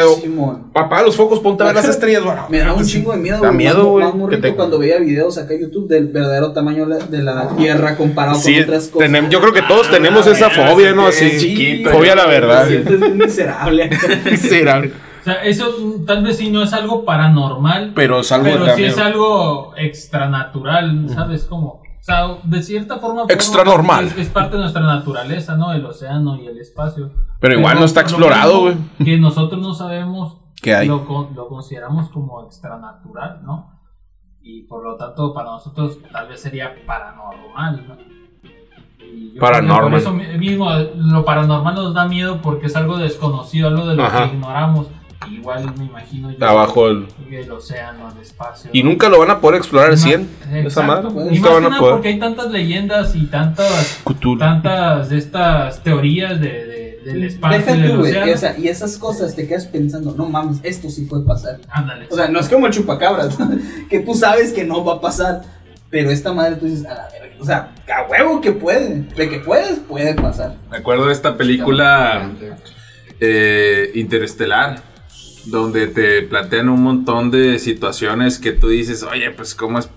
Papá, los focos, ponte a ver las estrellas, bueno. Me da un chingo de miedo, Da güey, miedo, güey, Más que morrito te- cuando veía videos acá en YouTube del verdadero tamaño de la- de la Tierra comparado Sí, con otras cosas. tenem- yo creo que todos tenemos Ah, esa mira, fobia, ¿no? sí, Así. chiquito, fobia a la Te verdad. sientes bien miserable. Miserable. O sea, eso mm, tal vez sí no es algo paranormal, Pero es algo pero sí es algo extranatural, ¿sabes cómo? Sea, de cierta forma... forma Extranormal. Es, es parte de nuestra naturaleza, ¿no? El océano y el espacio. Pero igual no está explorado, güey. Que nosotros no sabemos ¿Qué hay? Lo, con- lo consideramos como extranatural, ¿no? Y por lo tanto, para nosotros tal vez sería paranormal, ¿no? Paranormal. Por eso mi- mismo, lo paranormal nos da miedo porque es algo desconocido, algo de lo Ajá. que ignoramos. Igual me imagino yo. Abajo el- El océano, el espacio. Y nunca lo van a poder explorar al 100. Exacto. Esa madre. Nunca van a poder. porque hay tantas leyendas y tantas, Cthulhu. tantas de estas teorías de, de- del espacio y Deja del tú, güey. océano. o sea, y esas cosas te quedas pensando, no mames, esto sí puede pasar. Ándale. O sea, no es como el chupacabras, que tú sabes que no va a pasar. Pero esta madre tú dices, a la verga. O sea, a huevo que puede. De que puedes, puede pasar. Me acuerdo de esta película eh, Interestelar, donde te plantean un montón de situaciones que tú dices, oye, pues cómo es...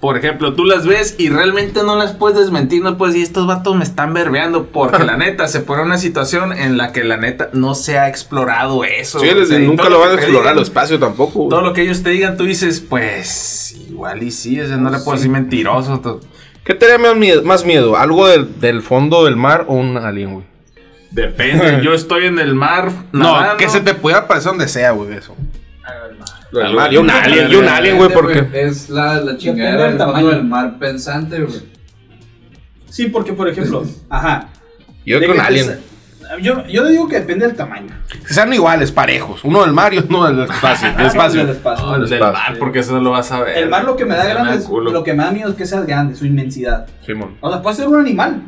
Por ejemplo, tú las ves y realmente no las puedes desmentir, no puedes decir, estos vatos me están verbeando, porque la neta se pone una situación en la que la neta no se ha explorado eso. Sí, o sea, nunca lo van a explorar el espacio tampoco. Todo lo que ellos te digan, tú dices, pues igual y sí, o sea, no le puedo decir mentiroso. ¿Qué te da más miedo, más miedo? ¿Algo del, del fondo del mar o un alien, güey? Depende, yo estoy en el mar. No, nadando. que se te pueda aparecer donde sea, güey, eso. Lo del mar, y un alien, y un alien, güey, porque... Es la, la chingadera del tamaño. del mar pensante, güey. Sí, porque por ejemplo, ajá. Yo creo que un alien. Yo, yo digo que depende del tamaño. Que sean iguales, parejos. Uno del mar y uno del espacio. Del espacio. Del espacio. No, el del mar, porque eso no lo vas a ver. El mar lo que me da grande es, lo que me da miedo es que sea grande, su inmensidad. Simón. O sea, puede ser un animal.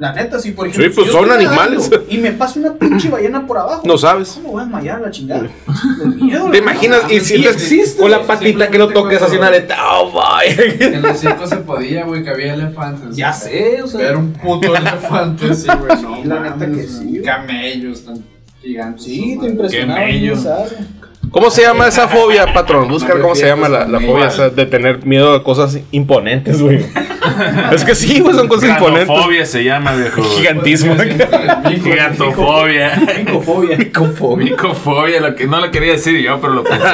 La neta, sí, por ejemplo. Sí, pues si son animales. Y me pasa una pinche ballena por abajo. No sabes. ¿Cómo voy a desmayar a la chingada? De miedo. ¿Te imaginas? Y sientes existe. con la patita que lo toques así en areta. ¡Oh, En my! los circos se podía, güey, que había elefantes. Ya sé, o sea. Ver un puto elefante así, güey. Sí, no la neta que sí. Camellos. tan- gigantes. Sí, te impresionaba. ¿Cómo se llama esa fobia, patrón? Busca No cómo se llama la, fobia esa de tener miedo a cosas imponentes, güey. es que sí, güey, son cosas imponentes. Gigantofobia se llama, viejo. Gigantismo. Gigantofobia. Micofobia. Micofobia, lo que no lo quería decir yo, pero lo pensé.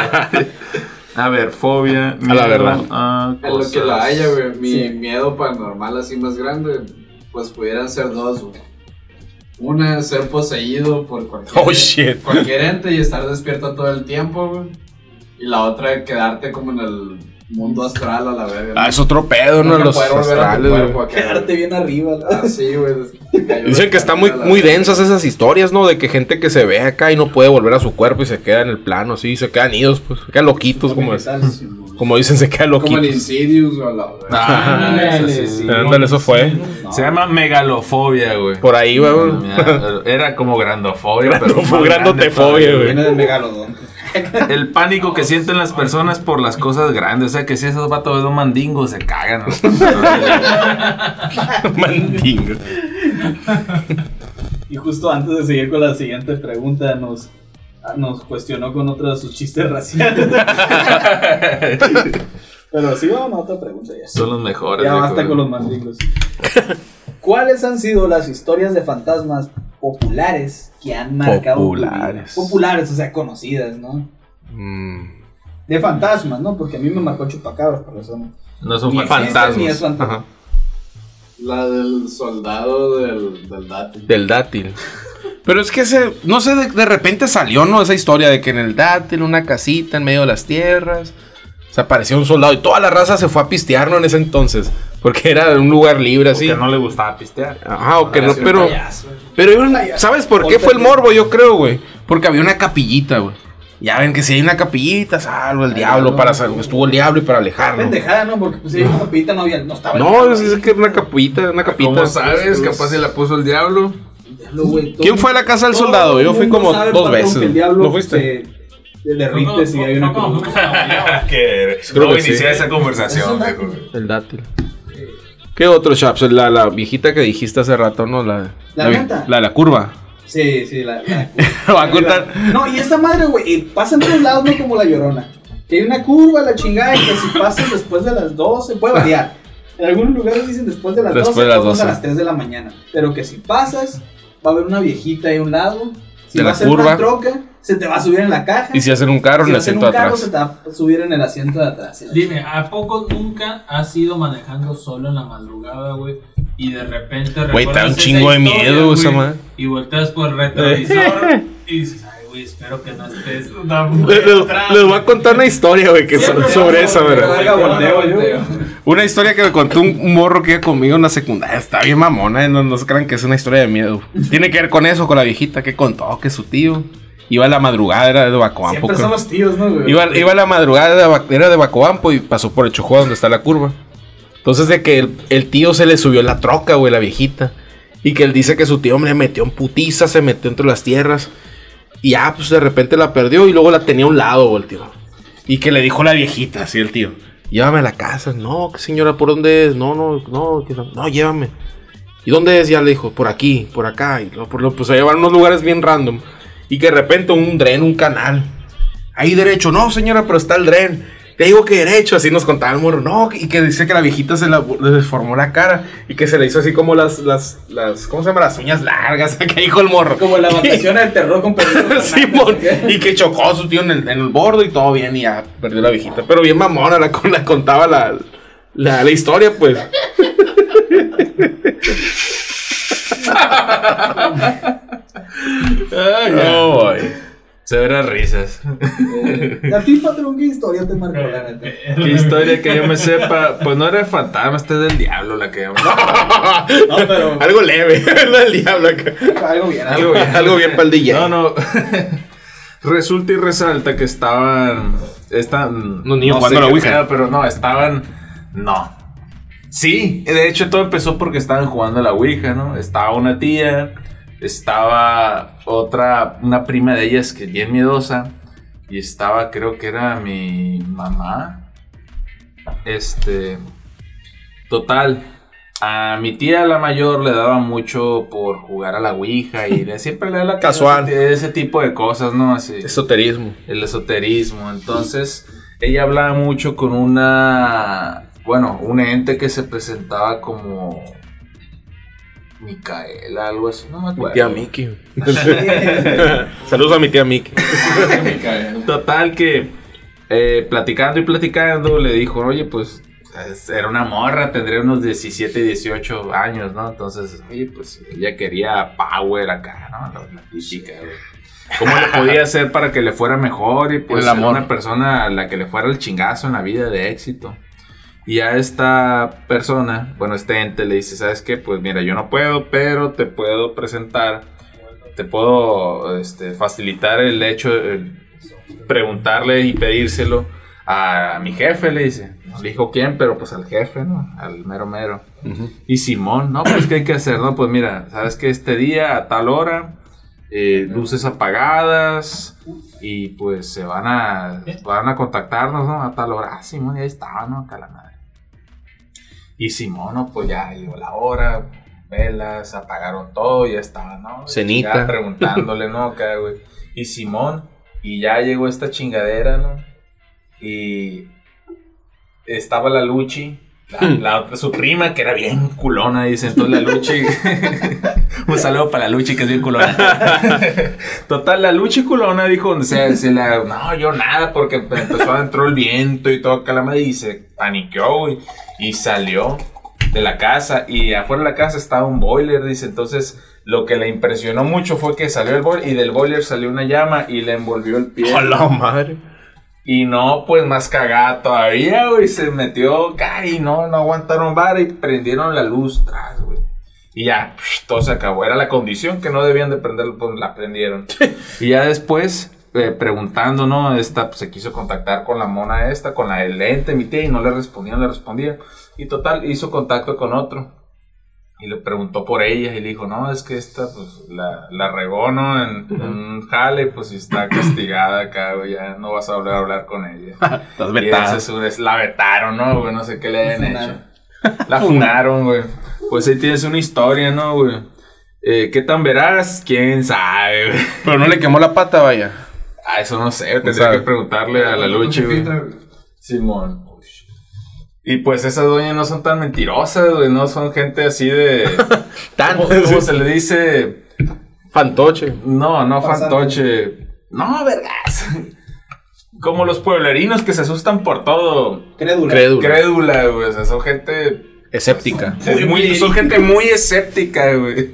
A ver, fobia. A la verdad. a lo que la haya, güey. Mi Sí. miedo paranormal así más grande, pues pudieran ser dos, güey. Una, ser poseído por cualquier, Oh, shit. cualquier ente y estar despierto todo el tiempo, güey. Y la otra, quedarte como en el mundo astral a la verga. Ah, es otro pedo, ¿no? Los astrales, güey. Quedarte güey. bien arriba. ¿no? Ah, sí, güey. te cayó Dicen la que está muy, la muy densas esas historias, ¿no? De que gente que se ve acá y no puede volver a su cuerpo y se queda en el plano, así, se quedan idos, pues, se quedan loquitos, como, es- como dicen, se quedan Como en loquitos. Insidious o la verga. Ah, Ándale, eso sí. sí. Ándale, eso fue. No. Se llama megalofobia, güey. Por ahí, güey. Era como grandofobia, pero. Grandotefobia, güey. Viene del megalodón. El pánico que sienten las personas por las cosas grandes. O sea, que si esos vatos ven un mandingo, se cagan. Mandingo. Y justo antes de seguir con la siguiente pregunta, nos, nos cuestionó con otro de sus chistes raciales. Pero sí, vamos a otra pregunta ya. Son los mejores. Ya basta con los mandingos. ¿Cuáles han sido las historias de fantasmas populares que han marcado? Populares. Populares, o sea, conocidas, ¿no? Mm. De fantasmas, ¿no? Porque a mí me marcó chupacabras, por eso no. No son Ni fantasmas. existe ni es fantasma. Ajá. La del soldado del, del dátil. Del dátil. Pero es que ese, no sé, de, de repente salió, ¿no? Esa historia de que en el dátil, una casita en medio de las tierras, se apareció un soldado y toda la raza se fue a pistear, ¿no? En ese entonces. Porque era un lugar libre así. Porque no le gustaba pistear. Ajá, o que no, pero. Pero ¿sabes por qué fue el morbo? Yo creo, güey. Porque había una capillita, güey. Ya ven que si hay una capillita, salvo el diablo, para sal- estuvo el diablo y para alejarlo. Pendejada, ¿no? Porque pues si hay una capita no había, no estaba. No, es, es que era una capillita, una capita. ¿Cómo sabes? Capaz se la puso el diablo. Diablo, güey, todo- ¿Quién fue a la casa del soldado? Yo fui como sabe, dos veces. que el diablo ¿No fuiste? Se, se derrite si hay una cruz. que no que iniciar esa conversación. El dátil. ¿Qué otro, Chaps? La, la viejita que dijiste hace rato, ¿no? La, ¿La la de la curva. Sí, sí, la. la Va a contar. No, y esa madre, güey, eh, pasa en todos lados, no como la llorona. Que hay una curva, la chingada, y que si pasas después de las 12, puede variar. En algunos lugares dicen después de las Después 12, de las otros 12. a las 3 de la mañana. Pero que si pasas, va a haber una viejita ahí a un lado. Si De va la a ser curva. una troca, se te va a subir en la caja. Y si hacen un carro, si en el un asiento de carro, atrás. se te va a subir en el asiento de atrás. Dime, ¿a poco nunca has ido manejando solo en la madrugada, güey? Y de repente Güey, te da un chingo esa de historia, miedo esa güey, madre. Y volteas por el retrovisor y dices, ay, güey, espero que no estés. una Les, les- voy güey". a contar una historia, güey, que so- Siempre sobre esa, güey, Una historia que me contó un, morro que iba conmigo en la secundaria. Está bien mamona, ¿eh? no, no se crean que es una historia de miedo. Tiene que ver con eso, con la viejita que contó que su tío iba a la madrugada, era de Bacoampo. Siempre son los tíos, ¿no, güey? Iba, iba a la madrugada, era de Bacoampo y pasó por el Chojó donde está la curva. Entonces de que el, el tío se le subió la troca, güey, la viejita. Y que él dice que su tío me metió en putiza, se metió entre las tierras. Y ya, pues de repente la perdió y luego la tenía a un lado, güey, el tío. Y que le dijo la viejita, así el tío. Llévame a la casa. No, señora, ¿por dónde es? No, no, no, no, llévame. ¿Y dónde es? Ya le dijo, por aquí, por acá. Y luego, por lo, pues se llevaron unos lugares bien random. Y que de repente un dren, un canal. Ahí derecho, no señora, pero está el dren. Te digo que derecho, así nos contaba el morro. No, y que dice que la viejita se la- le deformó la cara y que se le hizo así como las, las, las, ¿cómo se llama? Las uñas largas, que dijo el morro. Como la vacación del terror con Pedrito Simón, y que chocó a su tío en el, en el bordo y todo bien y ya perdió la viejita. Pero bien mamona, la, la contaba la, la, la historia, pues. Ay, no, boy. Severas risas. A ti, patrón, ¿qué historia te marcó la neta? ¿Qué historia que yo me sepa? Pues no era el fantasma, este es del diablo la que yo No, pero Algo leve, no el diablo acá. algo bien. Algo bien. Algo bien para el DJ. No, no. Resulta y resalta que estaban. Están. Unos niños no jugando la Ouija. Pero no, estaban. No. Sí, de hecho todo empezó porque estaban jugando a la Ouija, ¿no? Estaba una tía, estaba otra, una prima de ellas que es bien miedosa, y estaba, creo que era mi mamá. Este. Total. A mi tía, la mayor, le daba mucho por jugar a la Ouija y de, siempre le da la Casual. Ese tipo de cosas, ¿no? Así, Esoterismo. el esoterismo. Entonces, ella hablaba mucho con una, bueno, un ente que se presentaba como Micaela, algo así, no me Mi acuerdo. tía Miki. Saludos a mi tía Miki. Total que eh, platicando y platicando le dijo, oye, pues es- era una morra, tendría unos 17, 18 años, ¿no? Entonces, oye, pues ella quería power acá, ¿no? La, la típica, güey. ¿Cómo le podía hacer para que le fuera mejor y pues El ser amor. una persona a la que le fuera el chingazo en la vida de éxito? Y a esta persona, bueno, este ente le dice, ¿sabes qué? Pues mira, yo no puedo, pero te puedo presentar, te puedo este, facilitar el hecho, el preguntarle y pedírselo a mi jefe, le dice. No le dijo quién, pero pues al jefe, ¿no? Al mero mero. Y Simón, no, pues ¿qué hay que hacer? No, pues mira, sabes que este día a tal hora, eh, luces apagadas y pues se van a, van a contactarnos, ¿no? A tal hora. Ah, Simón, y ahí estaba, ¿no? Acá la madre. Y Simón, no, pues ya llegó la hora, velas, apagaron todo, ya estaba, ¿no? Cenita. Ya preguntándole, ¿no? Acá, güey. Y Simón, y ya llegó esta chingadera, ¿no? Y estaba la Luchi, la, la otra, su prima, que era bien culona, dice. Entonces la Luchi. Un saludo para la Luchi, que es bien culona. Total, la Luchi culona dijo: sea, se la, No, yo nada, porque empezó, entró el viento y todo acá la madre y se paniqueó, güey. Y salió de la casa. Y afuera de la casa estaba un boiler, dice. Entonces. Lo que le impresionó mucho fue que salió el boiler y del boiler salió una llama y le envolvió el pie. A la madre. Y no, pues más cagada todavía, güey. Se metió y no, no aguantaron vara y prendieron la luz tras, güey. Y ya, psh, todo se acabó. Era la condición que no debían de prenderlo, pues la prendieron. y ya después, eh, preguntando, ¿no? Esta pues, se quiso contactar con la mona esta, con la del lente, mi tía, y no le respondía, no le respondía. Y total, hizo contacto con otro. Y le preguntó por ella y le dijo, no, es que esta, pues, la, la regó, ¿no? En, en un jale, pues, y está castigada acá, güey, ya no vas a volver a hablar con ella. Estás vetada. es la vetaron, ¿no, güey? No sé qué le hayan hecho. La funaron, güey. Pues ahí tienes una historia, ¿no, güey? Eh, ¿Qué tan verás? ¿Quién sabe, güey? Pero no le quemó la pata, vaya. Ah, eso no sé, tendría que preguntarle a la Luchi, güey. Simón. Y pues esas doñas no son tan mentirosas, güey, no son gente así de... Tan. ¿Cómo, cómo se le dice? Fantoche. No, no fantoche. No, vergas. Como los pueblerinos que se asustan por todo. Crédula. Crédula, güey. O sea, son gente. Escéptica. Muy- son gente muy escéptica, güey.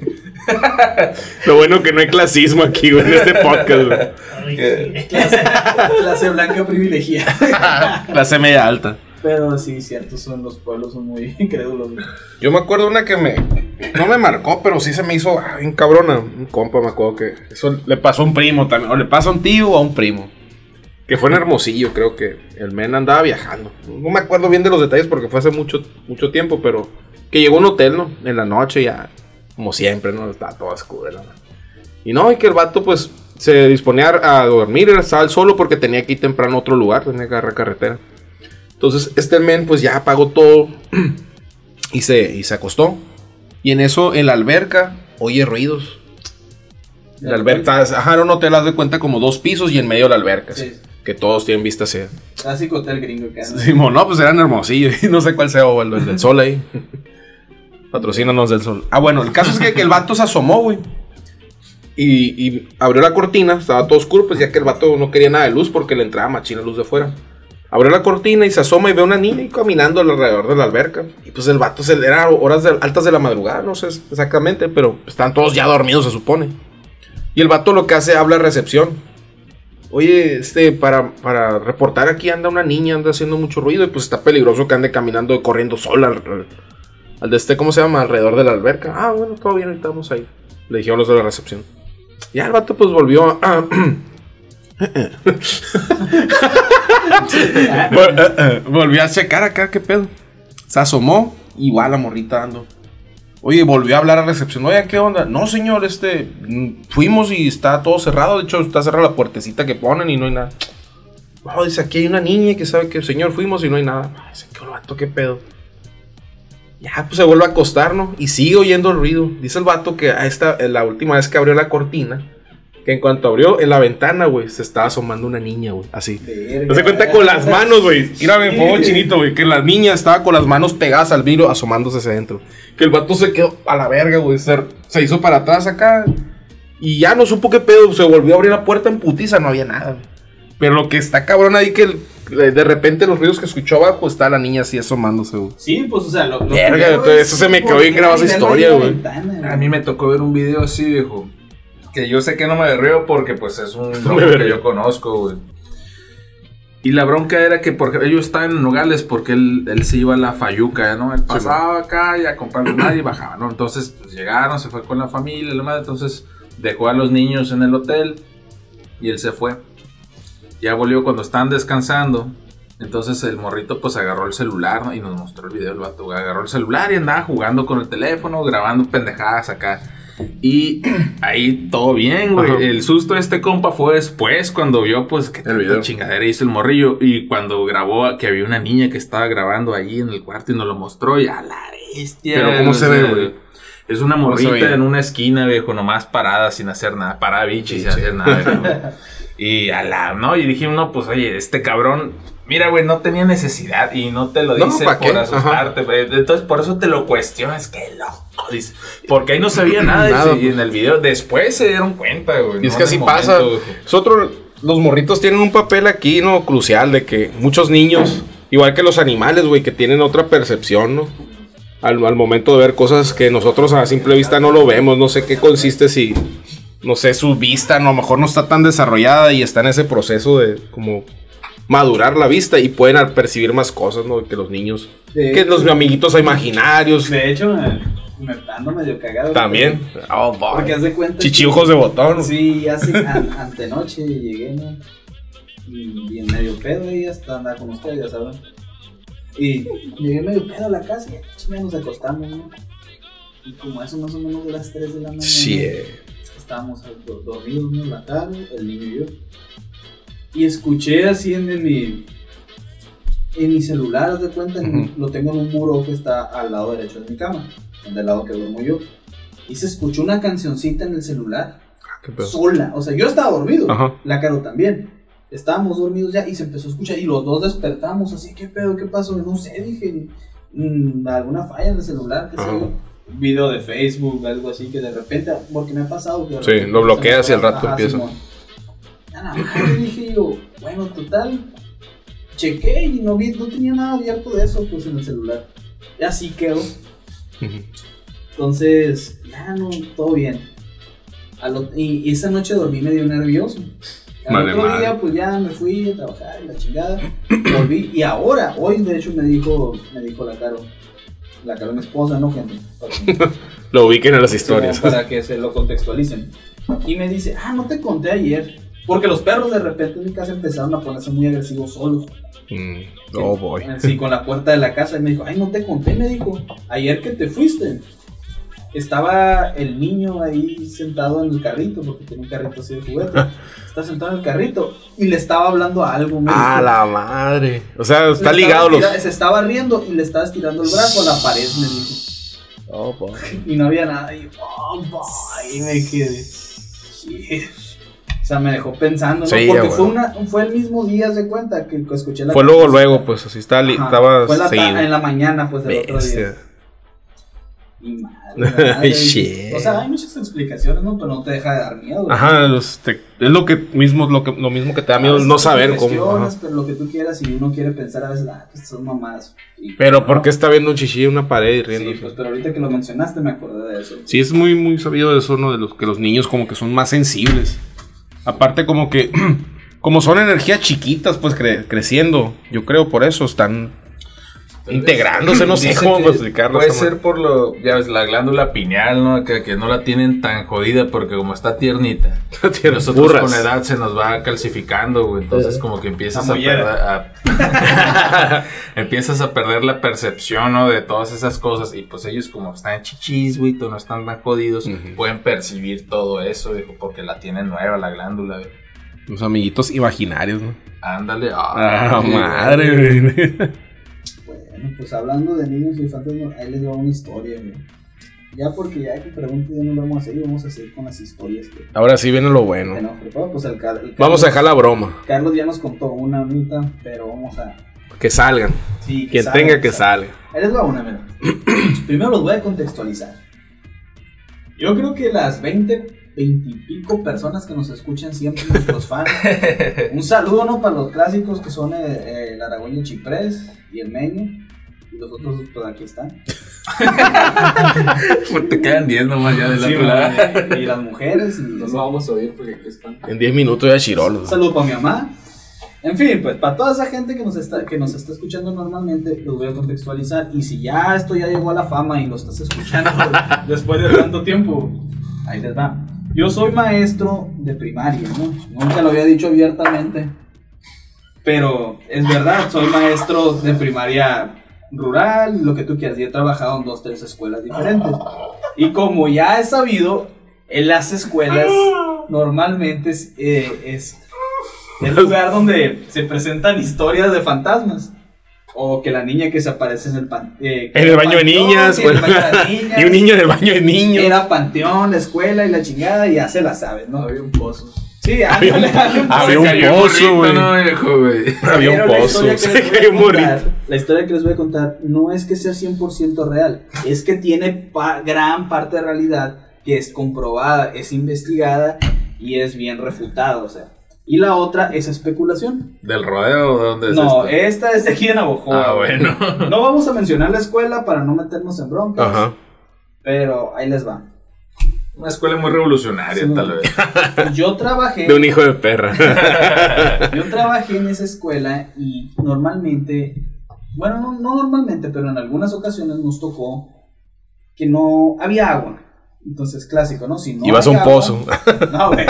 Lo bueno que no hay clasismo aquí, güey, en este podcast, güey. Ay, sí. Clase, clase blanca privilegiada. Clase media alta. Pero sí, cierto, son los pueblos son muy incrédulos. güey. Yo me acuerdo una que me. No me marcó, pero sí se me hizo ah, bien cabrona. Un compa, me acuerdo que. Eso le pasó a un primo también. O le pasa a un tío o a un primo. Que fue en Hermosillo, creo que. El men andaba viajando. No me acuerdo bien de los detalles porque fue hace mucho, mucho tiempo, pero. Que llegó a un hotel, ¿no? En la noche ya. Como siempre, ¿no? Estaba todo oscuro, ¿no? Y no, y que el vato, pues. Se disponía a dormir, estaba solo porque tenía que ir temprano a otro lugar, tenía que agarrar carretera. Entonces, este men, pues ya apagó todo y se, y se acostó. Y en eso, en la alberca, oye ruidos. La alberca, ajá, era un hotel, haz de cuenta, como dos pisos y en medio la alberca. Sí. así, Que todos tienen vista hacia. Clásico hotel gringo que anda. Simón, no, pues eran hermosillos. No sé cuál sea, o el, el del sol ahí. Patrocínanos del sol. Ah, bueno, el caso es que, el vato se asomó, güey. Y, y abrió la cortina, estaba todo oscuro, pues ya que el vato no quería nada de luz porque le entraba machina luz de fuera. Abrió la cortina y se asoma y ve a una niña caminando alrededor de la alberca. Y pues el vato se, era horas altas de la madrugada, no sé exactamente, pero están todos ya dormidos, se supone. Y el vato lo que hace, habla a recepción. Oye, este, para, para reportar aquí anda una niña, anda haciendo mucho ruido y pues está peligroso que ande caminando, corriendo sola al, al- de este, ¿cómo se llama? Alrededor de la alberca. Ah, bueno, todo bien, ahorita vamos ahí. Le dijeron los de la recepción. Ya el vato pues volvió a... Eh, eh, volvió a checar acá, ¿qué pedo? Se asomó, igual la morrita dando. Oye, volvió a hablar a recepción. Oye, ¿qué onda? No, señor, este. Fuimos y está todo cerrado. De hecho, está cerrada la puertecita que ponen y no hay nada. No, dice, aquí hay una niña que sabe que, señor, fuimos y no hay nada. Ah, Dice, qué vato, qué pedo. Ya, pues se vuelve a acostar, ¿no? Y sigue oyendo el ruido. Dice el vato que a esta, la última vez que abrió la cortina, que en cuanto abrió en la ventana, güey, se estaba asomando una niña, güey. Así. Verga. Se cuenta con las manos, güey. Mira, en fuego chinito, güey. Que la niña estaba con las manos pegadas al vidrio asomándose hacia adentro. Que el vato se quedó a la verga, güey. Se, se hizo para atrás acá. Y ya no supo qué pedo. Se volvió a abrir la puerta en putiza. No había nada, güey. Pero lo que está cabrón ahí que el- de repente los ruidos que escuchó abajo está la niña así asomándose, güey. Sí, pues, o sea, lo, lo Verga, entonces es eso se me quedó bien grabada esa historia, güey. ventana, güey. A mí me tocó ver un video así, viejo. Que yo sé que no me río porque pues es un loco que yo conozco, güey. Y la bronca era que porque ellos estaban en Nogales porque él, él se iba a la Fayuca, ¿no? Él pasaba acá y a comprar lunar y bajaba, ¿no? Entonces pues, llegaron, se fue con la familia, la madre, entonces dejó a los niños en el hotel y él se fue. Ya volvió cuando estaban descansando. Entonces el morrito pues agarró el celular ¿no? y nos mostró el video el vato. Agarró el celular y andaba jugando con el teléfono, grabando pendejadas acá. Y ahí todo bien, güey. Ajá. El susto de este compa fue después cuando vio pues que El video. chingadera hizo el morrillo. Y cuando grabó que había una niña que estaba grabando ahí en el cuarto y nos lo mostró. Y a la bestia. Pero, ¿cómo se ve, güey? Es una morrita en una esquina, viejo, nomás parada sin hacer nada. Parada bichi sin hacer nada. Y a la, ¿no? Y dijimos, no, pues oye, este cabrón, mira, güey, no tenía necesidad y no te lo No, dice ¿pa' por qué? asustarte, güey. Entonces, por eso te lo cuestionas, qué loco, dice. Porque ahí no sabía nada, Nada, y en el video después se dieron cuenta, güey. Y es no que así pasa. güey. Nosotros, los morritos tienen un papel aquí, ¿no? Crucial de que muchos niños, igual que los animales, güey, que tienen otra percepción, ¿no? Al, al momento de ver cosas que nosotros a simple vista no lo vemos. No sé qué consiste si, no sé, su vista no, a lo mejor no está tan desarrollada y está en ese proceso de como madurar la vista y pueden percibir más cosas, ¿no? Que los niños. De- Que los amiguitos imaginarios. De hecho, me, ando medio cagado. También. Oh, Porque haz de cuenta. Chichiojos de botón. Sí, hace an- antenoche llegué, ¿no? Y, y en medio pedo ahí hasta andar con ustedes, ya saben. Y llegué medio pedo a la casa y chinga, nos acostamos, ¿no? Y como eso más o menos de las 3 de la mañana. Sí, eh. Estábamos do- dormidos, ¿no? La tarde, el niño y yo. Y escuché así en, en mi. En mi celular, haz de cuenta, en- Ujú. lo tengo en un muro que está al lado derecho de mi cama, del lado que duermo yo. Y se escuchó una cancioncita en el celular ¿Qué pedo? sola. O sea, yo estaba dormido. Ajá. La Caro también. Estábamos dormidos ya y se empezó a escuchar. Y los dos despertamos así. ¿Qué pedo? ¿Qué pasó? No sé, dije. mm, alguna falla en el celular, qué sé yo. Video de Facebook, algo así que de repente, porque me ha pasado. Que Sí, lo bloqueas y al rato empieza. A la dije yo, bueno, total. Chequé y no vi, no tenía nada abierto de eso pues en el celular. Y así quedó. Entonces, ya no, todo bien. Y, y esa noche dormí medio nervioso. Al Vale, otro día, pues ya me fui a trabajar y la chingada. Volví. Y ahora, hoy de hecho me dijo, me dijo la Caro. La Caro, mi esposa, no gente. Lo ubiquen en las historias. para que se lo contextualicen. Y me dice, ah, no te conté ayer. Porque los perros de repente en mi casa empezaron a ponerse muy agresivos solos. Mm, Oh boy. Sí, con la puerta de la casa. Y me dijo, ay, no te conté, me dijo. Ayer que te fuiste. Estaba el niño ahí sentado en el carrito, porque tiene un carrito así de juguete. Está sentado en el carrito y le estaba hablando a algo. me Ah, dijo. la madre. O sea, Le está estaba ligado los. Se estaba riendo y le estaba estirando el brazo a la pared, me dijo. Oh boy. Y no había nada. Y oh, boy, y me quedé. O sea, me dejó pensando, ¿no? Sí, Porque fue, una, fue el mismo día, se cuenta, que que escuché la Fue luego, luego, pues así está, estaba Fue la en la mañana, pues, del otro día. Y shit. O sea, hay muchas explicaciones, ¿no? Pero no te deja de dar miedo. güey. Ajá, los- te- es lo que mismo, lo que, lo mismo que te da miedo, no saber cómo. ajá. Pero lo que tú quieras y uno quiere pensar a veces, ah, pues son mamadas. Y- Pero ¿por qué no. está viendo un chichi en una pared y Sí, riéndose? pues, pero ahorita que lo mencionaste me acordé de eso. Sí, es muy, muy sabido eso, ¿no? De los que los niños como que son más sensibles. Aparte como que, como son energías chiquitas, pues cre- creciendo, yo creo por eso están integrándose, no sé cómo explicarlo. Puede ser por lo, ya ves, la glándula pineal, ¿no? Que, que no la tienen tan jodida porque como está tiernita. Nosotros burras. con la edad se nos va calcificando, güey. Entonces como que empiezas a perder, a- empiezas a perder la percepción, ¿no? De todas esas cosas. Y pues ellos como están chichis, güey, no están tan jodidos, pueden percibir todo eso, dijo, porque la tienen nueva la glándula, güey. Los amiguitos imaginarios, ¿no? Ándale. Ah, ay, madre, güey. Bueno, Bueno, pues hablando de niños y fantasmas, ahí les va una historia, güey. Ya porque ya que pregunte ya no lo vamos a seguir, vamos a seguir con las historias que Ahora sí viene lo bueno. que nos preparó. Pues el, el Vamos a dejar la broma. Carlos ya nos contó una ahorita, pero vamos a. Que salgan. Sí, Quien salga, tenga que salga. Ahí les va una, mira. Primero los voy a contextualizar. Yo creo que las 20, 20 y pico personas que nos escuchan siempre, nuestros fans. Un saludo, ¿no? Para los clásicos que son eh, eh, el Aragüeño Chiprés y el Meño. Y los otros, pues aquí están. Pues te quedan 10 nomás ya de la Sí, man, y las mujeres. Y No lo vamos a oír porque aquí están. En 10 minutos ya Un Chirolo. saludo para mi mamá. En fin, pues para toda esa gente que nos está, que nos está escuchando normalmente, los voy a contextualizar. Y si ya esto ya llegó a la fama y lo estás escuchando después de tanto tiempo, ahí les va. Yo soy maestro de primaria, ¿no? Nunca lo había dicho abiertamente. Pero es verdad, soy maestro de primaria rural, lo que tú quieras. Y he trabajado en dos, tres escuelas diferentes. Y como ya he sabido, en las escuelas normalmente es, eh, es el lugar donde se presentan historias de fantasmas. O que la niña que se aparece en el, pan- eh, En el baño de niñas. sí, en el baño de las niñas. y un niño en el baño de niños. Era panteón, la escuela y la chingada, y ya se la sabes, ¿no? Había un pozo. Sí, ándale, ándale, un había un pozo, güey. ¿no? Había un pozo. Se un. La historia que les voy a contar no es que sea 100% real, es que tiene pa- gran parte de realidad que es comprobada, es investigada y es bien refutada, o sea. Y la otra es especulación. ¿Del rodeo o de dónde es No, esto? esta es de aquí en Navajoa. Ah, bueno. No vamos a mencionar la escuela para no meternos en broncas, Ajá. pero ahí les va. Una escuela muy revolucionaria, Sí, tal vez. Yo trabajé De un hijo de perra. Yo trabajé en esa escuela y normalmente, bueno, no, no normalmente, pero en algunas ocasiones nos tocó que no había agua. Entonces, clásico, ¿no? Si no Ibas a un agua- pozo. No, güey.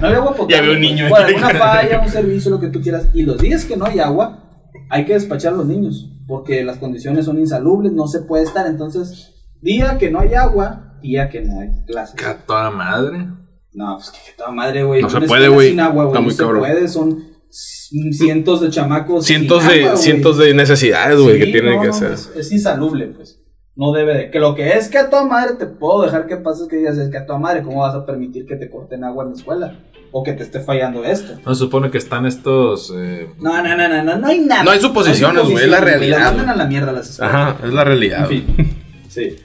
No había agua potable. Ya había un pues, niño Por ahí. alguna falla, un servicio, lo que tú quieras. Y los días que no hay agua, hay que despachar a los niños. Porque las condiciones son insalubres, no se puede estar. Entonces, día que no hay agua, que no hay clases. Que a toda madre. No, pues que, que toda madre, güey. No se puede, güey. Sin agua, güey. No se cabrón. puede, son cientos de chamacos. cientos sin de agua, cientos de necesidades, güey, Sí, que tienen no, que no, hacer. Es, es insalubre, pues. No debe de. Que lo que es que a toda madre te puedo dejar que pases que digas es que a toda madre, ¿cómo vas a permitir que te corten agua en la escuela? O que te esté fallando esto. No se supone que están estos. eh, No, no, no, no, no, no hay nada. No hay suposiciones, güey, es la realidad, güey. a la mierda las escuelas. Ajá, es la realidad. En fin, sí.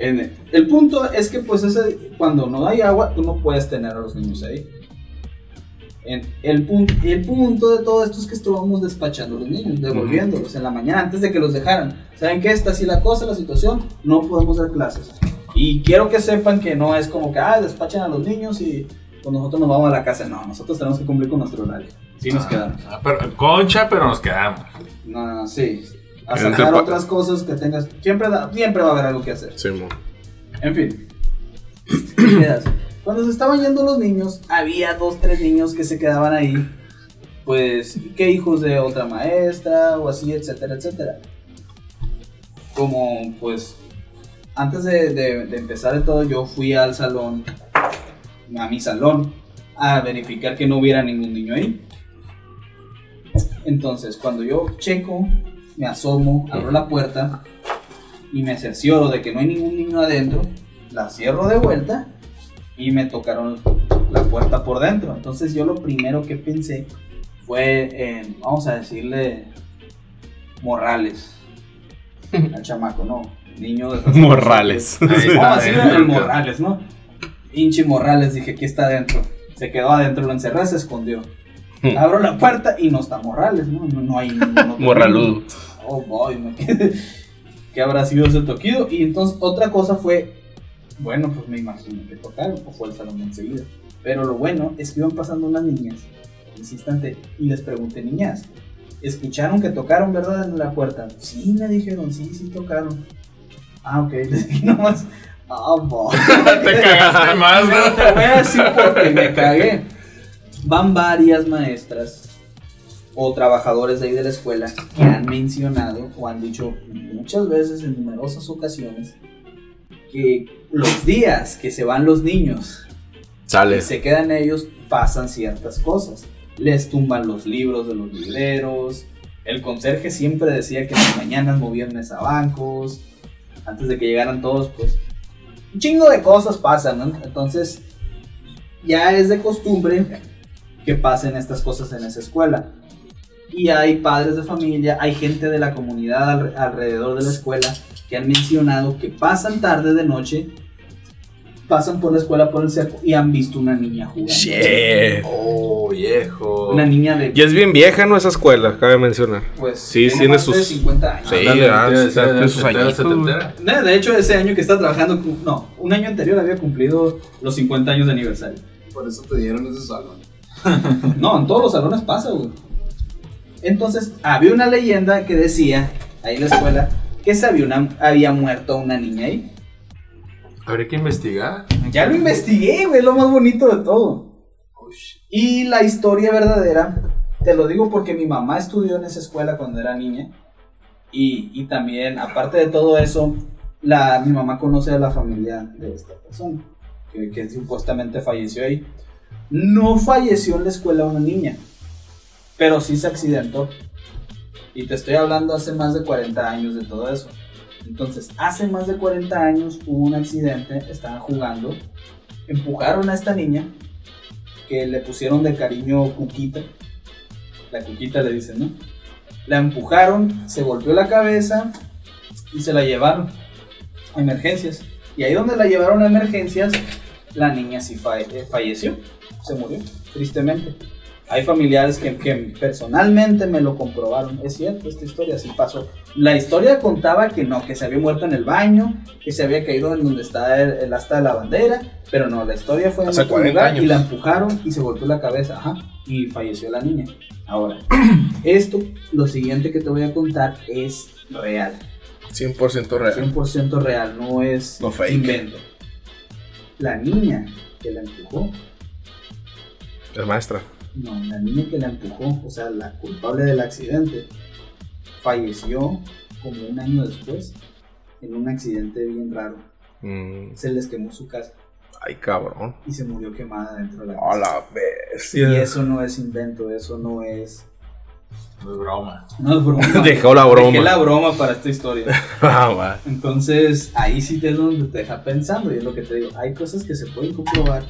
En- el punto es que, pues, ese, cuando no hay agua, tú no puedes tener a los niños ahí. En- el, punto, el punto de todo esto es que estábamos despachando a los niños, devolviéndolos en la mañana antes de que los dejaran. ¿Saben qué? Está así la cosa, la situación, no podemos dar clases. Y quiero que sepan que no es como que, ah, despachan a los niños y pues nosotros nos vamos a la casa. No, nosotros tenemos que cumplir con nuestro horario. Sí nos quedamos. ah, pero- concha, pero nos quedamos. No, no, sí. A Entre sacar otras cosas que tengas. Siempre, siempre va a haber algo que hacer. Sí, mo. En fin. ¿Qué quedas? Cuando se estaban yendo los niños, había dos, tres niños que se quedaban ahí. Pues, que hijos de otra maestra o así, etcétera, etcétera. Como, pues, antes de, de- de empezar de todo, yo fui al salón, a mi salón, a verificar que no hubiera ningún niño ahí. Entonces, cuando yo checo, me asomo, abro la puerta y me cercioro de que no hay ningún niño adentro, la cierro de vuelta y me tocaron la puerta por dentro. Entonces yo lo primero que pensé fue en, vamos a decirle, Morrales. Al chamaco, no. Niño de... Morrales. Vamos a el Morrales, ¿no? Hinche Morrales, dije, aquí está adentro. Se quedó adentro, lo encerré, se escondió. Abro la puerta y no está Morrales, ¿no? No, no hay ningún otro Morraludo. Oh, boy, me quedé- ¿Qué habrá sido ese toquido? Y entonces otra cosa fue, bueno, pues me imagino que tocaron, o fue el salón enseguida. Pero lo bueno es que iban pasando unas niñas en ese instante y les pregunté, niñas, ¿escucharon que tocaron, verdad, en la puerta? Sí, me dijeron, sí, sí tocaron. Ah, ok, les dije nomás, ah, boy. Te cagaste más, ¿no? te voy a decir porque me cagué. Van varias maestras o trabajadores de ahí de la escuela que han mencionado o han dicho muchas veces en numerosas ocasiones que los días que se van los niños y se quedan ellos pasan ciertas cosas. Les tumban los libros de los libreros, El conserje siempre decía que en las mañanas movían mesabancos. Antes de que llegaran todos, pues. Un chingo de cosas pasan, ¿no? Entonces, ya es de costumbre que pasen estas cosas en esa escuela. Y hay padres de familia, hay gente de la comunidad alre- alrededor de la escuela que han mencionado que pasan tarde de noche, pasan por la escuela por el cerco y han visto una niña jugando. Shit. Oh, viejo. Una niña de Y es bien vieja, ¿no? Esa escuela, cabe mencionar. pues Sí, tiene más de sus- 50 años. Sí, tiene de setentera. De de hecho, ese año que está trabajando, no, un año anterior había cumplido los 50 años de aniversario. Por eso te dieron ese salón. No, en todos los salones pasa, güey. Entonces, había una leyenda que decía, ahí en la escuela, que se había, una, había muerto una niña ahí. Habría que investigar. Ya lo investigué, güey, es lo más bonito de todo. Y la historia verdadera, te lo digo porque mi mamá estudió en esa escuela cuando era niña. Y, y también, aparte de todo eso, la, mi mamá conoce a la familia de esta persona, que, que supuestamente falleció ahí. No falleció en la escuela una niña, pero sí se accidentó. Y te estoy hablando hace más de 40 años de todo eso. Entonces, hace más de 40 años hubo un accidente, estaban jugando, empujaron a esta niña, que le pusieron de cariño Cuquita, la Cuquita le dicen, ¿no? La empujaron, se golpeó la cabeza y se la llevaron a emergencias. Y ahí donde la llevaron a emergencias, la niña sí falle- falleció, se murió, tristemente. Hay familiares que, que personalmente me lo comprobaron. Es cierto, esta historia sí pasó. La historia contaba que no, que se había muerto en el baño, que se había caído en donde está el, el asta de la bandera, pero no, la historia fue en Hace otro 40 lugar años. y la empujaron y se golpeó la cabeza, ajá, y falleció la niña. Ahora, esto, lo siguiente que te voy a contar es real, 100% real. 100% real, no es No fake. invento. La niña que la empujó Es maestra. No, la niña que la empujó, o sea, la culpable del accidente, falleció como un año después en un accidente bien raro. Mm, Se les quemó su casa Ay, cabrón. y se murió quemada dentro de la A casa. la Y bestia. eso no es invento, eso no es. No es broma. No es broma. Dejó la broma. Dejé la broma para esta historia. Ah. Entonces, ahí sí te es donde te deja pensando. Y es lo que te digo. Hay cosas que se pueden comprobar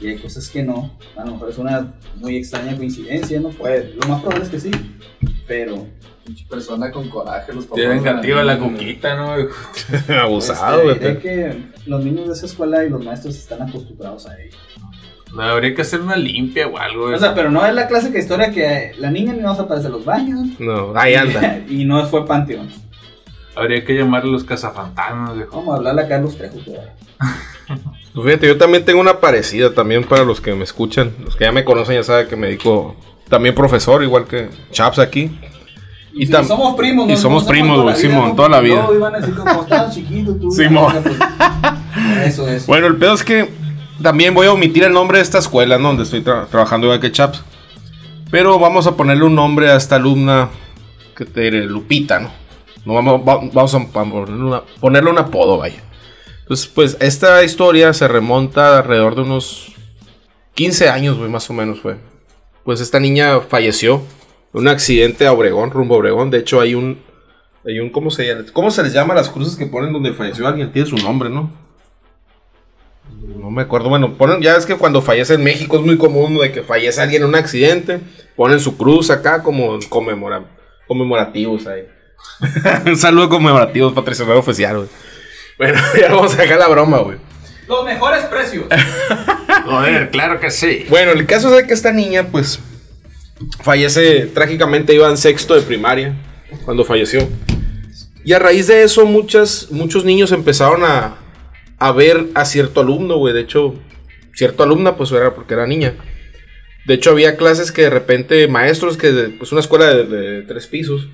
y hay cosas que no. A lo mejor es una muy extraña coincidencia, ¿no? Pues lo más probable es que sí. Pero persona con coraje, los papás. Tiene de la vengativa la niña. cuquita, ¿no? Abusado, te güey. diré que los niños de esa escuela y los maestros están acostumbrados a ello. No, habría que hacer una limpia o algo. O sea, pero no es la clásica historia que la niña no se aparece en los baños. No, ahí anda. y no fue panteón. Habría que llamarle los cazafantasmas, viejo. Vamos a hablarle a Carlos Trejo. Pues Fíjate, yo también tengo una parecida también para los que me escuchan. Los que ya me conocen ya saben que me dedico también profesor, igual que Chaps aquí. Y, Y, somos primos, y nos somos primos, güey, Simón, ¿no? toda la vida. No. Simón. Eso es. Bueno, el pedo es que también voy a omitir el nombre de esta escuela, ¿no? Donde estoy tra- trabajando igual que Chaps. Pero vamos a ponerle un nombre a esta alumna que te diré, Lupita, ¿no? No vamos, va- vamos a ponerle, una- ponerle un apodo, vaya. Entonces, pues esta historia se remonta alrededor de unos 15 años, güey, más o menos fue. Pues esta niña falleció en un accidente a Obregón, rumbo a Obregón. De hecho, hay un, hay un ¿cómo se, ¿cómo se les llama las cruces que ponen donde falleció alguien? Tiene su nombre, ¿no? No me acuerdo. Bueno, ponen, ya es que cuando fallece en México es muy común de que fallece alguien en un accidente. Ponen su cruz acá como conmemora, conmemorativos ahí. un saludo conmemorativo, patrocinador oficial, güey. Bueno, ya vamos a dejar la broma, güey. Los mejores precios. Joder, claro que sí. Bueno, el caso es de que esta niña, pues, fallece trágicamente, iba en sexto de primaria cuando falleció. Y a raíz de eso, muchas, muchos niños empezaron a, a ver a cierto alumno, güey. De hecho, cierto alumna, pues era porque era niña. De hecho, había clases que de repente, maestros que, de- pues una escuela de, de tres pisos,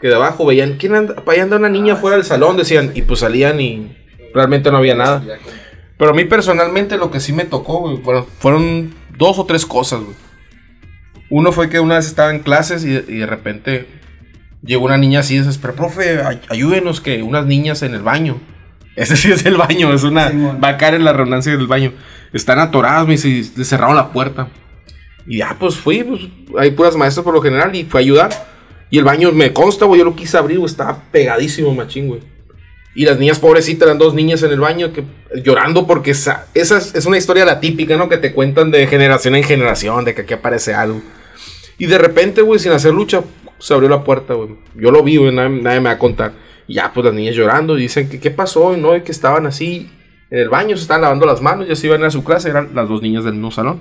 que de abajo veían, ¿quién anda? Ahí anda una niña fuera del salón, decían, y pues salían y realmente no había nada. Pero a mí personalmente lo que sí me tocó, güey, fueron, fueron dos o tres cosas, güey. Uno fue que una vez estaba en clases y, y de repente llegó una niña así desesperada, profe, ay- ayúdenos que unas niñas en el baño. Ese sí es el baño, es una... Simón. va a caer en la redundancia del baño. Están atoradas, me dice, y le cerraron la puerta. Y ya, pues fui, pues hay puras maestras por lo general y fue a ayudar. Y el baño me consta, güey, yo lo quise abrir, güey, estaba pegadísimo, machín, güey. Y las niñas pobrecitas, eran dos niñas en el baño que llorando porque esa, es, una historia la típica, ¿no? Que te cuentan de generación en generación, de que aquí aparece algo. Y de repente, güey, sin hacer lucha, se abrió la puerta, güey. Yo lo vi, güey, nadie, nadie me va a contar. Y ya, pues las niñas llorando y dicen que qué pasó, y no, y que estaban así en el baño, se estaban lavando las manos, ya se iban a su clase, eran las dos niñas del mismo salón.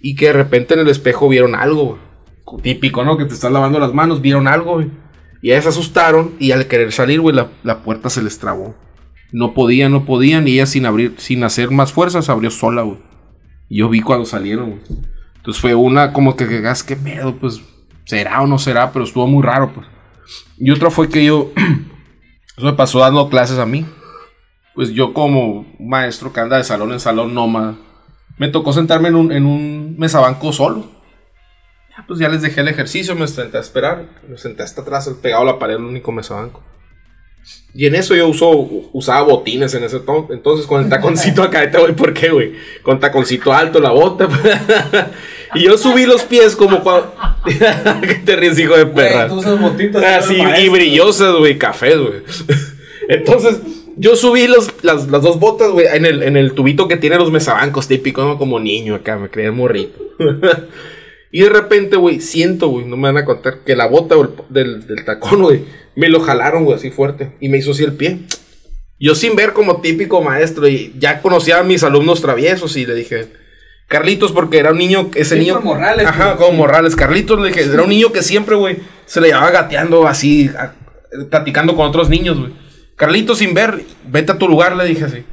Y que de repente en el espejo vieron algo, güey. Típico, ¿no? Que te estás lavando las manos, vieron algo, güey. Y ellas se asustaron y al querer salir, güey, la, la puerta se les trabó. No podían, no podían, y ella sin abrir, sin hacer más fuerzas, abrió sola, güey. Y yo vi cuando salieron, güey. Entonces fue una como que, que qué pedo, pues, será o no será, pero estuvo muy raro, pues. Y otra fue que yo, eso me pasó dando clases a mí. Pues yo como maestro que anda de salón en salón nómada, me tocó sentarme en un, en un mesabanco solo. Ya, pues ya les dejé el ejercicio, me senté a esperar. Me senté hasta atrás, pegado a la pared, el único mesabanco. Y en eso yo uso, usaba botines en ese to- entonces con el taconcito acá, te voy por qué, güey. Con taconcito alto, la bota. y yo subí los pies como cuando... ¿Qué te ríes, hijo de perra? Tú usas botitas. Así, eres y brillosas, güey, cafés, güey. Entonces, yo subí los, las, las dos botas, güey, en el, en el tubito que tiene los mesabancos típicos, ¿no? Como niño acá, me creía morrito. Y de repente, güey, siento, güey, no me van a contar, que la bota del, del tacón, güey, me lo jalaron, güey, así fuerte. Y me hizo así el pie. Yo sin ver como típico maestro, y ya conocía a mis alumnos traviesos, y le dije... Carlitos, porque era un niño, ese niño. por Morrales, Ajá, como sí. Morrales. Carlitos, le dije, era un niño que siempre, güey, se le llevaba gateando así, a- platicando con otros niños, güey. Carlitos, sin ver, vete a tu lugar, le dije así.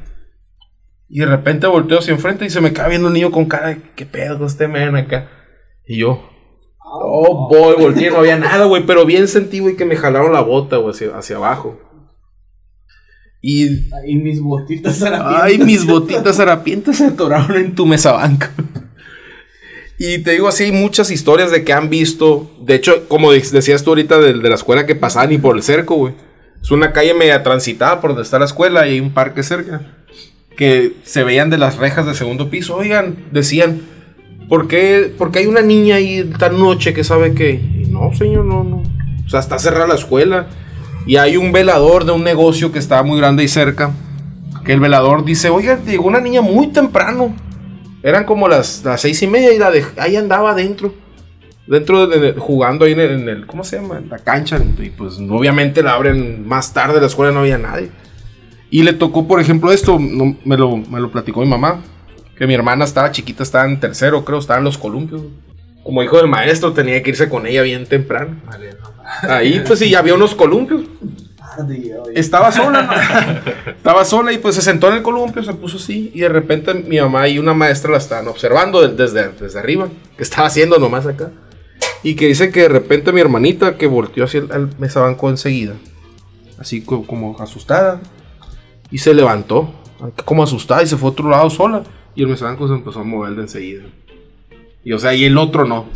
Y de repente volteo hacia enfrente y se me cae viendo un niño con cara de, ¿qué pedo este men acá? Y yo, oh boy, volteé, no había nada, güey, pero bien sentí, güey, que me jalaron la bota, güey, hacia, hacia abajo. Y Y mis botitas harapientas. Ay, mis botitas harapientas se atoraron en tu mesabanco. Y te digo así, hay muchas historias de que han visto. De hecho, como de- decías tú ahorita de, de la escuela que pasaban y por el cerco, güey. Es una calle media transitada por donde está la escuela y hay un parque cerca. Que se veían de las rejas del segundo piso. Oigan, decían, ¿por qué, por qué hay una niña ahí tan noche que sabe que.? Y no, señor, no, no. O sea, está cerrada la escuela. Y hay un velador de un negocio que estaba muy grande ahí cerca. Que el velador dice, oiga, llegó una niña muy temprano. Eran como las, las seis y media y la de, ahí andaba adentro. Dentro de, de- jugando ahí en el, en el- ¿cómo se llama? En la cancha. Y pues obviamente la abren más tarde, la escuela no había nadie. Y le tocó, por ejemplo, esto, no, me, lo, me lo platicó mi mamá. Que mi hermana estaba chiquita, estaba en tercero, creo, estaba en los columpios. Como hijo del maestro, tenía que irse con ella bien temprano. Ahí, pues sí, había unos columpios. Oye. Estaba sola, ¿no? Estaba sola y pues se sentó en el columpio, se puso así. Y de repente mi mamá y una maestra la estaban observando de- desde, desde arriba. Que estaba haciendo nomás acá. Y que dice que de repente mi hermanita que volteó hacia el al mesabanco enseguida. Así co- como asustada. Y se levantó. Como asustada y se fue a otro lado sola. Y el mesabanco se empezó a mover de enseguida. Y o sea, y el otro no.